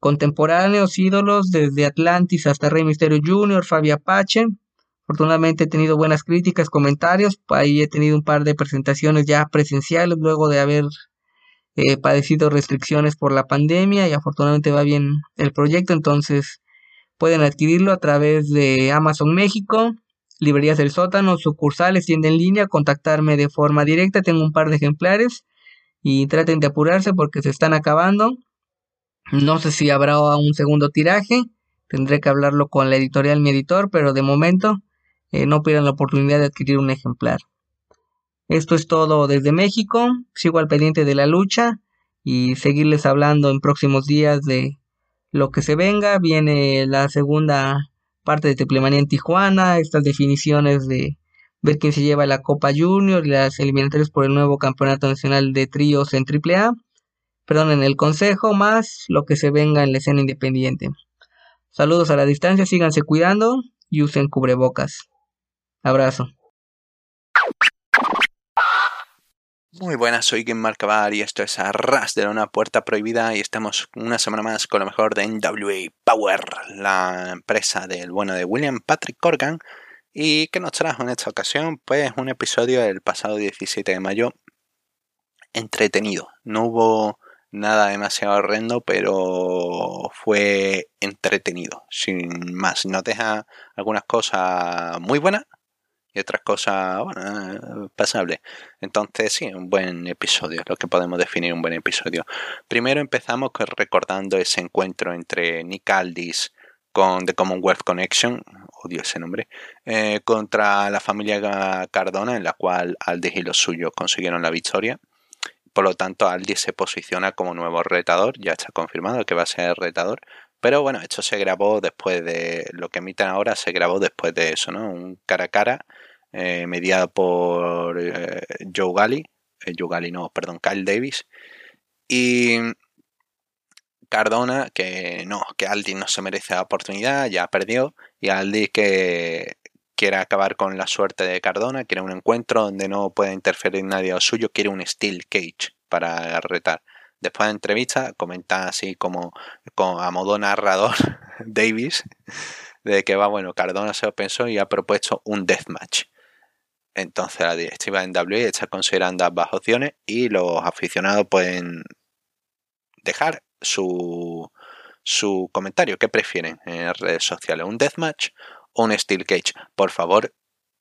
contemporáneos, ídolos, desde Atlantis hasta Rey Misterio Jr., Fabio Apache. Afortunadamente he tenido buenas críticas, comentarios. Ahí he tenido un par de presentaciones ya presenciales luego de haber eh, padecido restricciones por la pandemia y afortunadamente va bien el proyecto. Entonces pueden adquirirlo a través de Amazon México, Librerías del Sótano, sucursales, tienda en línea, contactarme de forma directa. Tengo un par de ejemplares y traten de apurarse porque se están acabando. No sé si habrá un segundo tiraje. Tendré que hablarlo con la editorial, mi editor, pero de momento eh, no pierdan la oportunidad de adquirir un ejemplar. Esto es todo desde México, sigo al pendiente de la lucha y seguirles hablando en próximos días de lo que se venga. Viene la segunda parte de Teplemanía en Tijuana, estas definiciones de ver quién se lleva la Copa Junior y las eliminatorias por el nuevo Campeonato Nacional de Tríos en AAA. Perdón, en el Consejo, más lo que se venga en la escena independiente. Saludos a la distancia, síganse cuidando y usen cubrebocas. Abrazo. Muy buenas, soy Game Marcabar y esto es Arras de una puerta prohibida y estamos una semana más con lo mejor de NWA Power, la empresa del bueno de William Patrick Corgan y que nos trajo en esta ocasión pues un episodio del pasado 17 de mayo entretenido. No hubo nada demasiado horrendo, pero fue entretenido, sin más. Nos deja algunas cosas muy buenas y otras cosas, bueno, pasables. Entonces, sí, un buen episodio, lo que podemos definir un buen episodio. Primero empezamos recordando ese encuentro entre Nick Aldis con The Commonwealth Connection, odio ese nombre, eh, contra la familia Cardona, en la cual Aldis y los suyos consiguieron la victoria. Por lo tanto, Aldis se posiciona como nuevo retador, ya está confirmado que va a ser retador. Pero bueno, esto se grabó después de lo que emiten ahora, se grabó después de eso, ¿no? Un cara a cara eh, mediado por eh, Joe Gali, eh, Joe Gali no, perdón, Kyle Davis. Y Cardona que no, que Aldi no se merece la oportunidad, ya perdió, y Aldi que quiere acabar con la suerte de Cardona, quiere un encuentro donde no pueda interferir nadie a lo suyo, quiere un Steel Cage para retar. Después de entrevista comenta así como, a modo narrador Davis de que va bueno, Cardona se lo pensó y ha propuesto un deathmatch. Entonces la directiva de NWA está considerando ambas opciones y los aficionados pueden dejar su, su comentario. ¿Qué prefieren en redes sociales? ¿Un deathmatch o un steel cage? Por favor,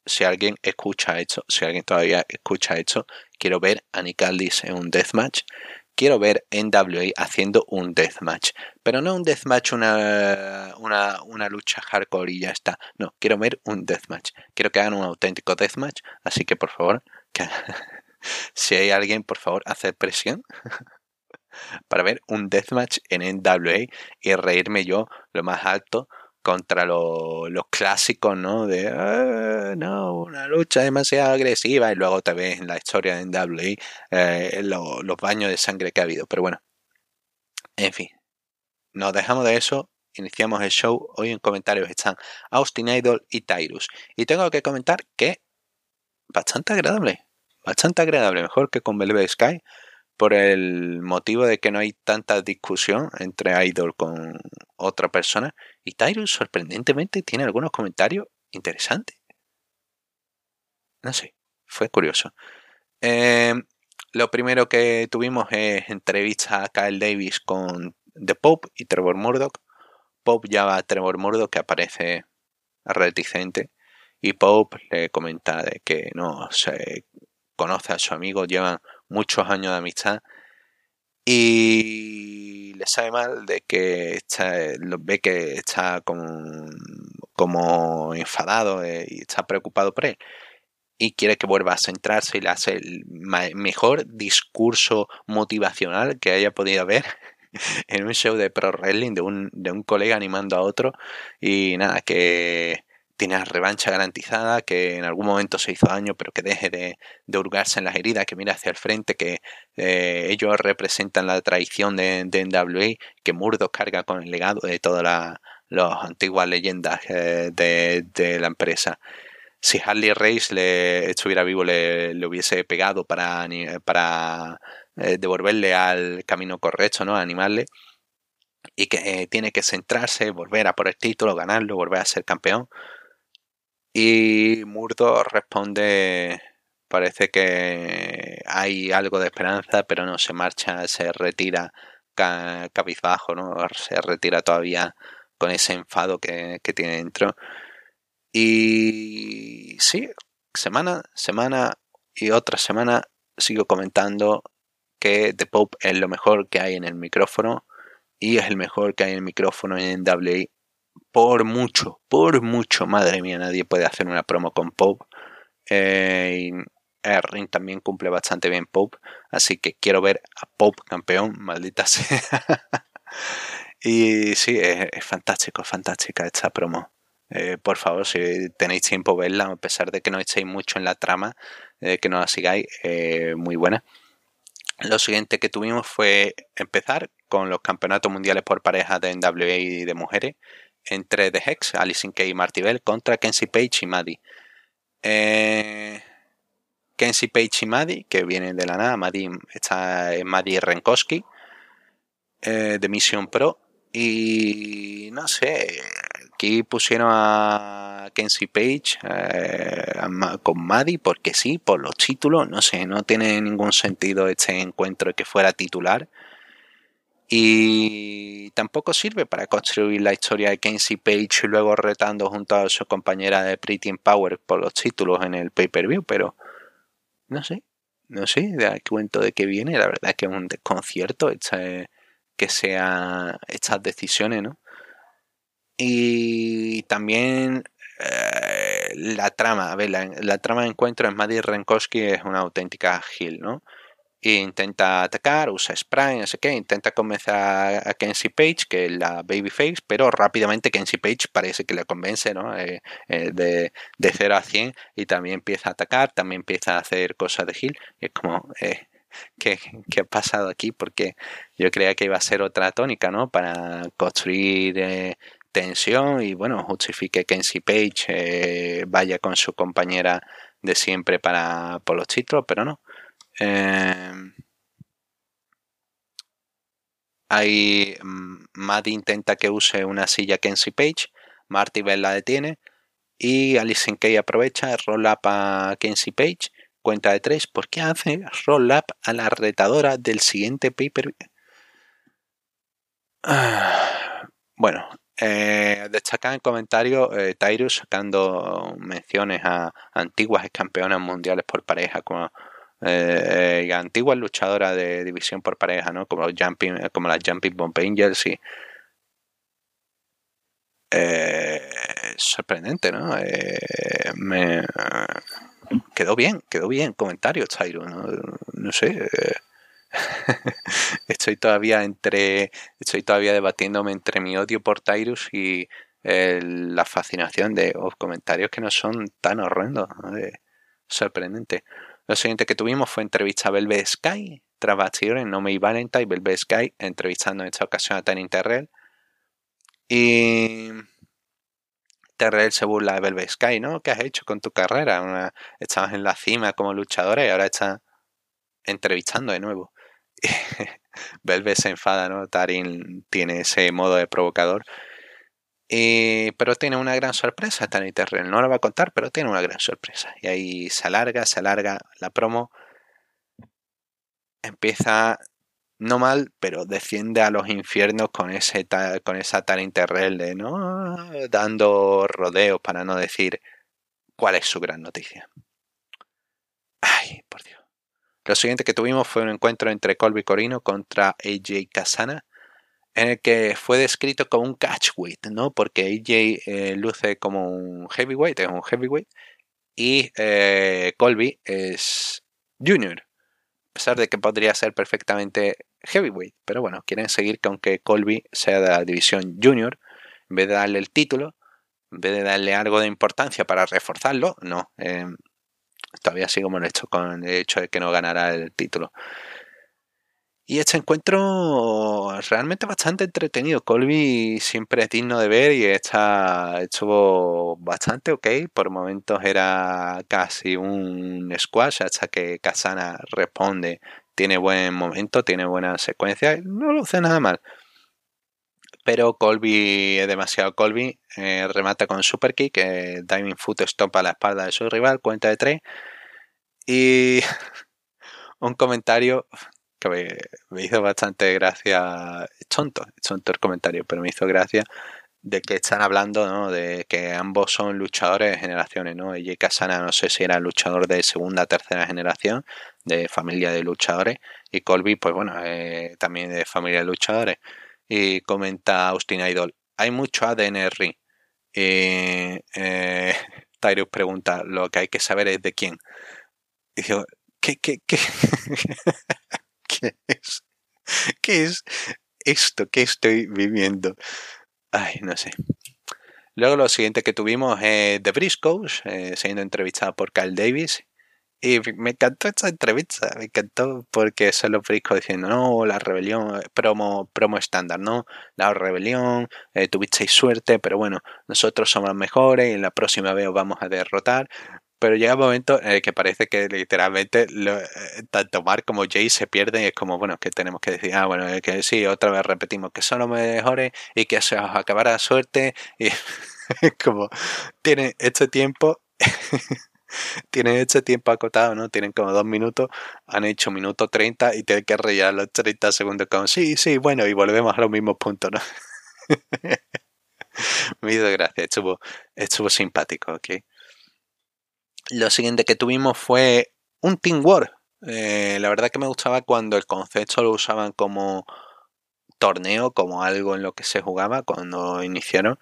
si alguien escucha esto, si alguien todavía escucha esto, quiero ver a Nick Aldis en un deathmatch. Quiero ver NWA haciendo un deathmatch. Pero no un deathmatch, una, una, lucha hardcore y ya está. No, quiero ver un deathmatch. Quiero que hagan un auténtico deathmatch. Así que por favor, si hay alguien, por favor, hacer presión para ver un deathmatch en NWA y reírme yo lo más alto contra los clásicos, ¿no? De, ah, no, una lucha demasiado agresiva y luego te ves en la historia de NWA eh, los baños de sangre que ha habido. Pero bueno, en fin, nos dejamos de eso. Iniciamos el show. Hoy en comentarios están Austin Idol y Tyrus. Y tengo que comentar que bastante agradable. Bastante agradable. Mejor que con Velvet Sky por el motivo de que no hay tanta discusión entre Idol con otra persona. Y Tyrus sorprendentemente tiene algunos comentarios interesantes. No sé, fue curioso. Em, lo primero que tuvimos es entrevista a Kyle Davis con The Pope y Trevor Murdoch. Pope llama a Trevor Murdoch que aparece reticente y Pope le comenta de que no se conoce a su amigo, llevan muchos años de amistad y le sabe mal de que está, lo ve que está como, como enfadado eh, y está preocupado por él y quiere que vuelva a centrarse y le hace el mejor discurso motivacional que haya podido ver en un show de pro wrestling de un, de un colega animando a otro y nada que tiene revancha garantizada, que en algún momento se hizo daño, pero que deje de, hurgarse en las heridas, que mire hacia el frente, que eh, ellos representan la traición de, de NWA, que Murdo carga con el legado de todas las antiguas leyendas eh, de, la empresa. Si Harley Race le estuviera vivo, le, hubiese pegado para, para eh, devolverle al camino correcto, ¿no? Animarle y que tiene que centrarse, volver a por el título, ganarlo, volver a ser campeón. Y Murdo responde, parece que hay algo de esperanza, pero no se marcha, se retira cabizbajo, ¿no? Se retira todavía con ese enfado que, tiene dentro. Y sí, semana, semana y otra semana sigo comentando que The Pope es lo mejor que hay en el micrófono y es el mejor que hay en el micrófono en WA por mucho, por mucho, madre mía, nadie puede hacer una promo con Pope. Eh, también cumple bastante bien Pope, así que quiero ver a Pope campeón, maldita sea. y sí, es, fantástico, fantástica esta promo. Eh, por favor, si tenéis tiempo, verla, a pesar de que no estéis mucho en la trama, eh, que no la sigáis, eh, muy buena. Lo siguiente que tuvimos fue empezar con los campeonatos mundiales por pareja de NWA y de mujeres entre The Hex, Alison Kay y Marty Bell contra Kenzie Page y Maddie. Eh, Page y Maddie, que vienen de la nada, Maddie está en Maddie Renkowski eh, de Mission Pro. Y no sé, aquí pusieron a Kenzie Page eh, con Maddie porque sí, por los títulos, no sé, no tiene ningún sentido este encuentro que fuera titular y tampoco sirve para construir la historia de Kenzie Page y luego retando junto a su compañera de Pretty Power por los títulos en el pay-per-view, pero no sé, no sé, de cuento de qué viene, la verdad es que es un desconcierto que sea estas decisiones, ¿no? Y también eh, la trama, a ver, la, trama de encuentro en Maddie Renkowski es una auténtica gil, ¿no? Intenta atacar, usa spray, no sé qué, intenta convencer a, Kenzie Page, que es la babyface, pero rápidamente Kenzie Page parece que le convence ¿no? Eh, eh, de, de 0 a 100 y también empieza a atacar, también empieza a hacer cosas de heal y es como, eh, qué, ha pasado aquí, porque yo creía que iba a ser otra tónica, ¿no? Para construir eh, tensión y, bueno, justifique que Kenzie Page vaya con su compañera de siempre para por los títulos, pero no. Eh, Ahí mm, Matt intenta que use una silla Kenzie Page, Marty Bell la detiene y Alison Kay aprovecha, roll up a Kenzie Page, cuenta de tres. ¿Por qué hace roll up a la retadora del siguiente paper? Bueno, eh, destaca en comentarios eh, Tyrus sacando menciones a antiguas campeonas mundiales por pareja como eh, eh, antiguas luchadoras de división por pareja, ¿no? Como, jumping, como las Jumping Bomb Angels y... Eh, sorprendente, ¿no? Eh, me quedó bien, quedó bien comentario, Tyro, ¿no? Sé. estoy todavía entre. Estoy todavía debatiéndome entre mi odio por Tyrus y la fascinación de los comentarios que no son tan horrendos. sorprendente. Lo siguiente que tuvimos fue entrevista a Velvet Sky, tras bastidores, No Me Valentine, Velvet Sky, entrevistando en esta ocasión a Tony Terrell. Y Terrell se burla de Velvet Sky, ¿no? ¿Qué has hecho con tu carrera? estabas en la cima como luchadora y ahora estás entrevistando de nuevo. Velvet se enfada, ¿no? Tarin tiene ese modo de provocador eh, pero tiene una gran sorpresa Tani Terrell. No lo va a contar, pero tiene una gran sorpresa. Y ahí se alarga, se alarga la promo. Empieza no mal, pero desciende a los infiernos con, ese con esa Tani Terrell de no dando rodeos para no decir cuál es su gran noticia. Ay, por Dios. Lo siguiente que tuvimos fue un encuentro entre Colby Corino contra AJ Casana en el que fue descrito como un catchweight, ¿no? Porque AJ eh, luce como un heavyweight, es un heavyweight, y eh, Colby es junior, a pesar de que podría ser perfectamente heavyweight, pero bueno, quieren seguir que aunque Colby sea de la división junior, en vez de darle el título, en vez de darle algo de importancia para reforzarlo, no, eh, todavía sigo molesto con el hecho de que no ganara el título. Y este encuentro realmente bastante entretenido. Colby siempre es digno de ver y está, estuvo bastante ok. Por momentos era casi un squash hasta que Kasana responde. Tiene buen momento, tiene buena secuencia. No lo hace nada mal. Pero Colby es demasiado Colby. Eh, remata con super kick. Eh, diving foot estompa la espalda de su rival. Cuenta de tres. Y un comentario que me, hizo bastante gracia, tonto, tonto el comentario, pero me hizo gracia de que están hablando, ¿no? De que ambos son luchadores de generaciones, ¿no? Y Kasana no sé si era luchador de segunda, tercera generación, de familia de luchadores, y Colby, pues bueno, eh, también de familia de luchadores. Y comenta Austin Idol, hay mucho ADNR. Y eh, Tyrus pregunta, lo que hay que saber es de quién. Y digo, ¿qué, qué, qué? ¿Qué es? ¿Qué es esto que estoy viviendo? Ay, no sé. Luego lo siguiente que tuvimos es The Briscoes, eh, siendo entrevistada por Kyle Davis. Y me encantó esta entrevista, me encantó porque son los Briscoes diciendo, no, la rebelión, promo, promo estándar, ¿no? La rebelión, eh, tuvisteis suerte, pero bueno, nosotros somos los mejores y en la próxima vez os vamos a derrotar. Pero llega un momento en el que parece que literalmente eh, tanto Mark como Jay se pierden y es como, bueno, que tenemos que decir, ah, bueno, que sí, otra vez repetimos que son los mejores y que se os acabará la suerte. Y como, tienen este tiempo, tienen este tiempo acotado, ¿no? Tienen como dos minutos, han hecho minuto 30 y tienen que rellenar los 30 segundos con, sí, sí, bueno, y volvemos a los mismos puntos, ¿no? Me hizo gracia, estuvo, estuvo simpático, ¿ok? Lo siguiente que tuvimos fue un Team War. Eh, la verdad que me gustaba cuando el concepto lo usaban como torneo, como algo en lo que se jugaba cuando iniciaron.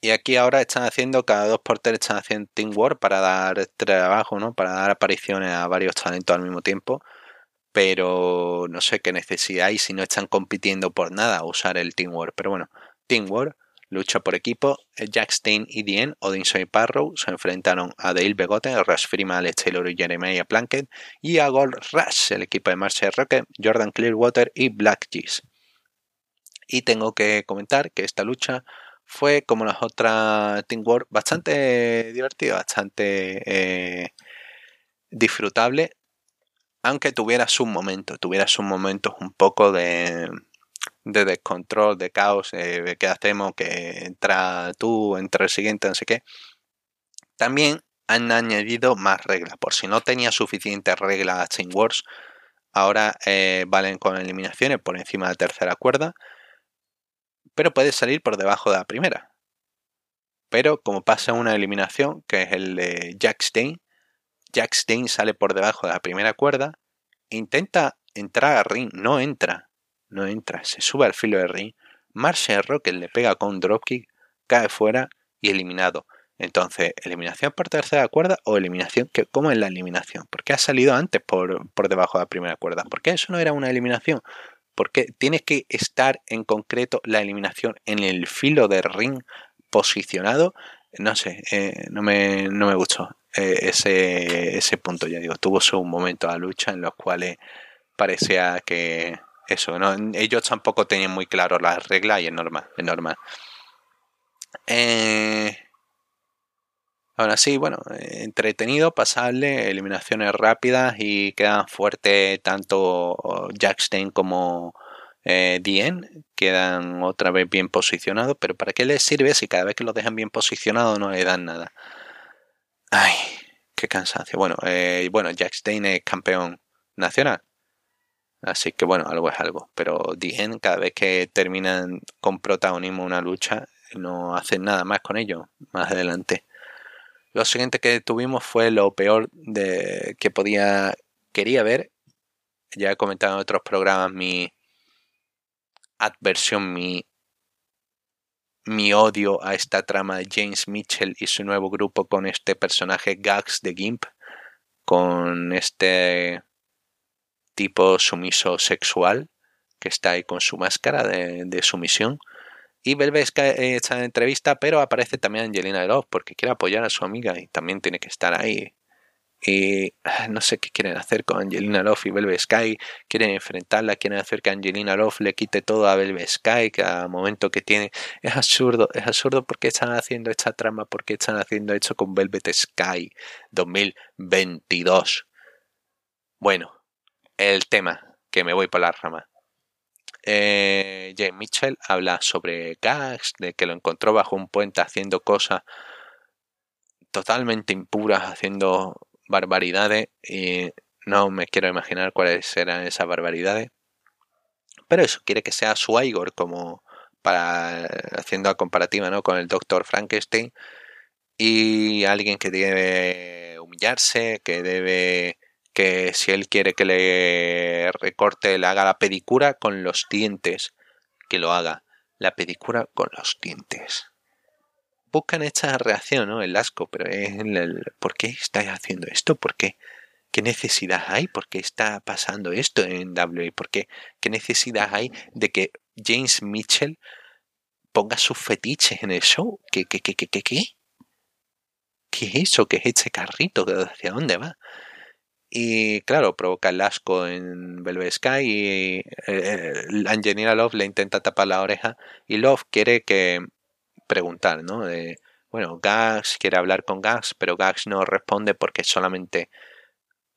Y aquí ahora están haciendo, cada dos por tres están haciendo Team War para dar trabajo, ¿no? Para dar apariciones a varios talentos al mismo tiempo. Pero no sé qué necesidad hay si no están compitiendo por nada usar el Team War. Pero bueno, Team War Lucha por equipo, Jack Stein y Dien, Odinson y Parrow se enfrentaron a Dale Begotten, Rush Freeman, Alex Taylor y Jeremiah Plunkett y a Gold Rush, el equipo de Marshall Rocket, Jordan Clearwater y Black Cheese. Y tengo que comentar que esta lucha fue, como las otras Team War, bastante divertida, bastante eh, disfrutable, aunque tuviera sus momentos, tuviera sus momentos un poco de, de descontrol, de caos, eh, ¿qué hacemos? Que entra tú, entra el siguiente, no sé qué. También han añadido más reglas, por si no tenía suficientes reglas a Chain Wars, ahora eh, valen con eliminaciones por encima de la tercera cuerda, pero puede salir por debajo de la primera. Pero como pasa una eliminación, que es el de Jack Stein, Jack Stein sale por debajo de la primera cuerda, intenta entrar a ring, no entra, no entra, se sube al filo de ring, Marshall Rocket le pega con un dropkick, cae fuera y eliminado. Entonces, eliminación por tercera cuerda o eliminación, ¿cómo es la eliminación? ¿Por qué ha salido antes por, por debajo de la primera cuerda? ¿Por qué eso no era una eliminación? Porque tienes que estar en concreto la eliminación en el filo de ring posicionado. No sé, eh, no, me, no me gustó eh, ese, ese punto, ya digo. Tuvo su momento a lucha en los cuales parecía que, eso, ¿no? ellos tampoco tenían muy claro las reglas y es normal, es normal. Eh, ahora sí, bueno, entretenido, pasable, eliminaciones rápidas y quedan fuertes tanto Jackstein como eh, Dien, quedan otra vez bien posicionados, pero ¿para qué les sirve si cada vez que lo dejan bien posicionado no le dan nada? Ay, qué cansancio. Bueno, eh, bueno, Jackstein es campeón nacional. Así que bueno, algo es algo. Pero Dien, cada vez que terminan con protagonismo una lucha, no hacen nada más con ello más adelante. Lo siguiente que tuvimos fue lo peor de que podía quería ver. Ya he comentado en otros programas mi adversión, mi mi odio a esta trama de James Mitchell y su nuevo grupo con este personaje Gags de Gimp, con este tipo sumiso sexual que está ahí con su máscara de, sumisión. Y Velvet está en entrevista, pero aparece también Angelina Love porque quiere apoyar a su amiga y también tiene que estar ahí. Y ah, no sé qué quieren hacer con Angelina Love y Velvet Sky. Quieren enfrentarla, quieren hacer que Angelina Love le quite todo a Velvet Sky cada momento que tiene. Es absurdo, es absurdo porque están haciendo esta trama, porque están haciendo esto con Velvet Sky 2022. Bueno, el tema, que me voy por la rama. Eh, James Mitchell habla sobre Gags, de que lo encontró bajo un puente haciendo cosas totalmente impuras, haciendo barbaridades y no me quiero imaginar cuáles eran esas barbaridades. Pero eso quiere que sea su Igor como para haciendo la comparativa ¿no? con el Doctor Frankenstein y alguien que debe humillarse, que debe que si él quiere que le recorte, le haga la pedicura con los dientes, que lo haga. La pedicura con los dientes. Buscan esta reacción, ¿no? El asco, pero es el, ¿por qué estáis haciendo esto? ¿Por qué? ¿Qué necesidad hay? ¿Por qué está pasando esto en WWE? ¿Por qué? ¿Qué necesidad hay de que James Mitchell ponga sus fetiches en el show? ¿Qué, qué, qué, qué, qué? ¿Qué, ¿Qué es eso? ¿Qué es este carrito? ¿Hacia dónde va? Y claro, provoca el asco en Velvet Sky y eh, Angelina Love le intenta tapar la oreja y Love quiere que preguntar, ¿no? bueno, Gax quiere hablar con Gax, pero Gax no responde porque solamente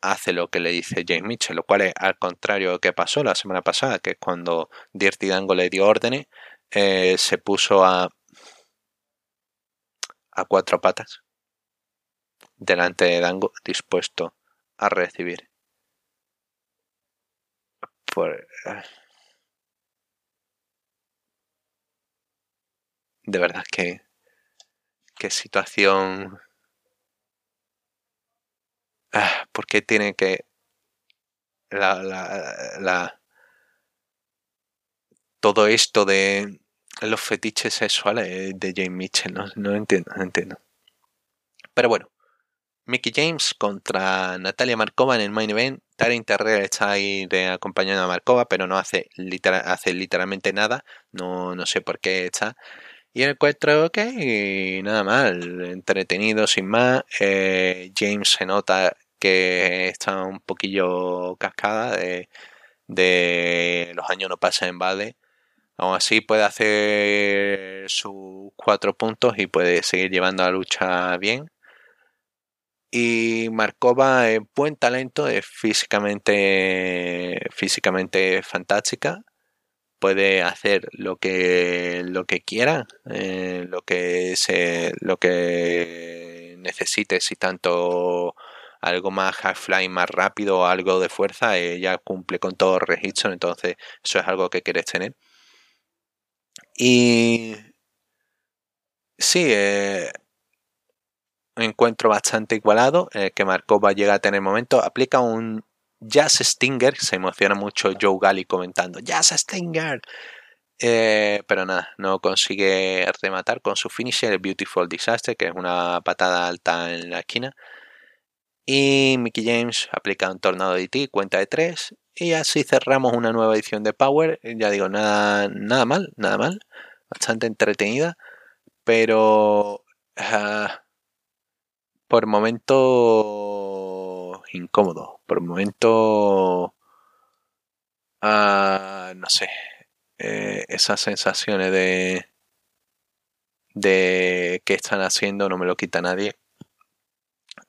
hace lo que le dice James Mitchell, lo cual es al contrario de lo que pasó la semana pasada, que cuando Dirty Dango le dio órdenes, eh, se puso a, a cuatro patas delante de Dango, dispuesto a recibir. Por, ah. de verdad que qué situación ah, ¿por qué tiene que la, la, la, todo esto de los fetiches sexuales de James Mitchell no, no entiendo no entiendo pero bueno Mickey James contra Natalia Markova en el main event. Taryn Terrell está ahí acompañando a Markova, pero no hace, literalmente nada. No, no sé por qué está. Y el encuentro, ok, nada mal, entretenido sin más. Eh, James se nota que está un poquillo cascada de, los años no pasan en vale. Aún así puede hacer sus cuatro puntos y puede seguir llevando la lucha bien. Y Markova es buen talento, es físicamente, físicamente fantástica. Puede hacer lo que, lo que quiera, eh, lo, que se, lo que necesite, si tanto algo más half-fly más rápido algo de fuerza, ella cumple con todos los registros, entonces eso es algo que quieres tener. Y sí, eh, encuentro bastante igualado, eh, que Markova llega a tener momento, aplica un Jazz Stinger, se emociona mucho Joe Galli comentando, Jazz Stinger. Eh, pero nada, no consigue rematar con su finisher, el Beautiful Disaster, que es una patada alta en la esquina. Y Mickey James aplica un tornado de DT, cuenta de 3. Y así cerramos una nueva edición de Power. Ya digo, nada, nada mal, nada mal. Bastante entretenida. Pero uh, por momento incómodo. Por momento. Uh, no sé. Eh, esas sensaciones de. de qué están haciendo no me lo quita nadie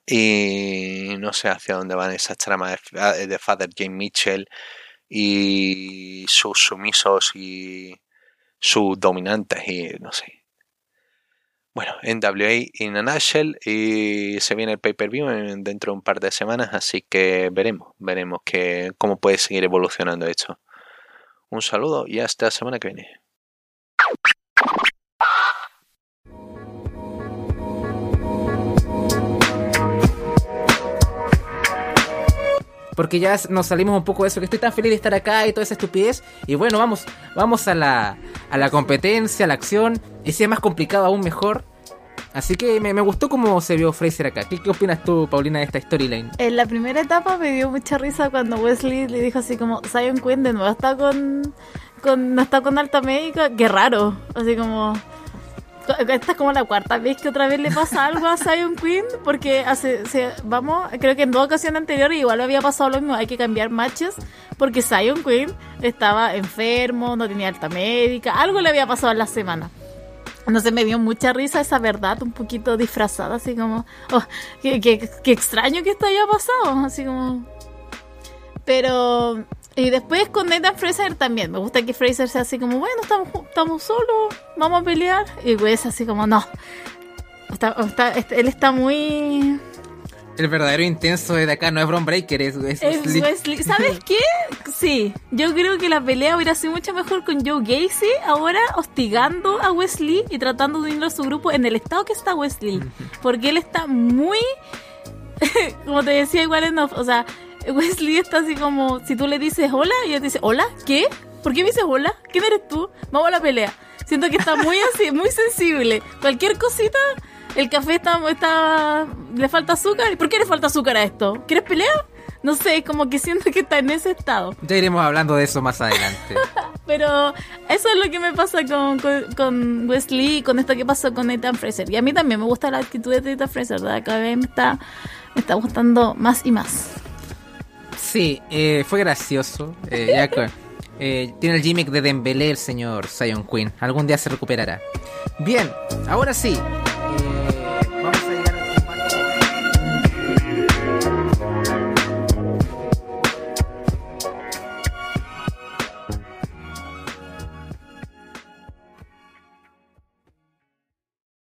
y no sé hacia dónde van esas tramas de, Father James Mitchell y sus sumisos y sus dominantes y no sé. Bueno, en WA in a nutshell y se viene el pay-per-view dentro de un par de semanas, así que veremos, veremos que, cómo puede seguir evolucionando esto. Un saludo y hasta la semana que viene. Porque ya nos salimos un poco de eso, que estoy tan feliz de estar acá y toda esa estupidez. Y bueno, vamos, vamos a la, a la competencia, a la acción, y si es más complicado aún mejor. Así que me, gustó cómo se vio Fraser acá. ¿Qué, ¿Qué, opinas tú, Paulina, de esta storyline? En la primera etapa me dio mucha risa cuando Wesley le dijo así como, Zion Quinn de está con, con, no está con alta médica. Qué raro. Así como, esta es como la cuarta vez que otra vez le pasa algo a Zion Queen, porque hace, vamos, creo que en dos ocasiones anteriores igual había pasado lo mismo, hay que cambiar matches, porque Zion Queen estaba enfermo, no tenía alta médica, algo le había pasado en la semana. No sé, me dio mucha risa esa verdad, un poquito disfrazada, así como, oh, qué, qué extraño que esto haya pasado, así como... Pero y después con Nathan Fraser también. Me gusta que Fraser sea así como, bueno, estamos, estamos solos, vamos a pelear. Y Wes así como, no. Este, él está muy... El verdadero intenso de acá no es Bron Breaker, es, Wesley. ¿Sabes qué? Sí, yo creo que la pelea hubiera sido mucho mejor con Joe Gacy ahora hostigando a Wesley y tratando de unirlo a su grupo en el estado que está Wesley. Porque él está muy... como te decía igual en... O sea, Wesley está así como, si tú le dices hola, y él te dice, hola, ¿qué? ¿Por qué me dices hola? ¿Quién eres tú? Vamos a la pelea. Siento que está muy así, muy sensible. Cualquier cosita, el café está, está, le falta azúcar. ¿Por qué le falta azúcar a esto? ¿Quieres pelear? No sé, como que siento que está en ese estado. Ya iremos hablando de eso más adelante. Pero eso es lo que me pasa con, con, Wesley y con esto que pasó con Nathan Fraser. Y a mí también me gusta la actitud de Nathan Fraser, ¿verdad? Cada vez me está, me está gustando más y más. Sí, eh, fue gracioso. Eh, eh, tiene el gimmick de Dembélé el señor Zion Queen. Algún día se recuperará. Bien, ahora sí,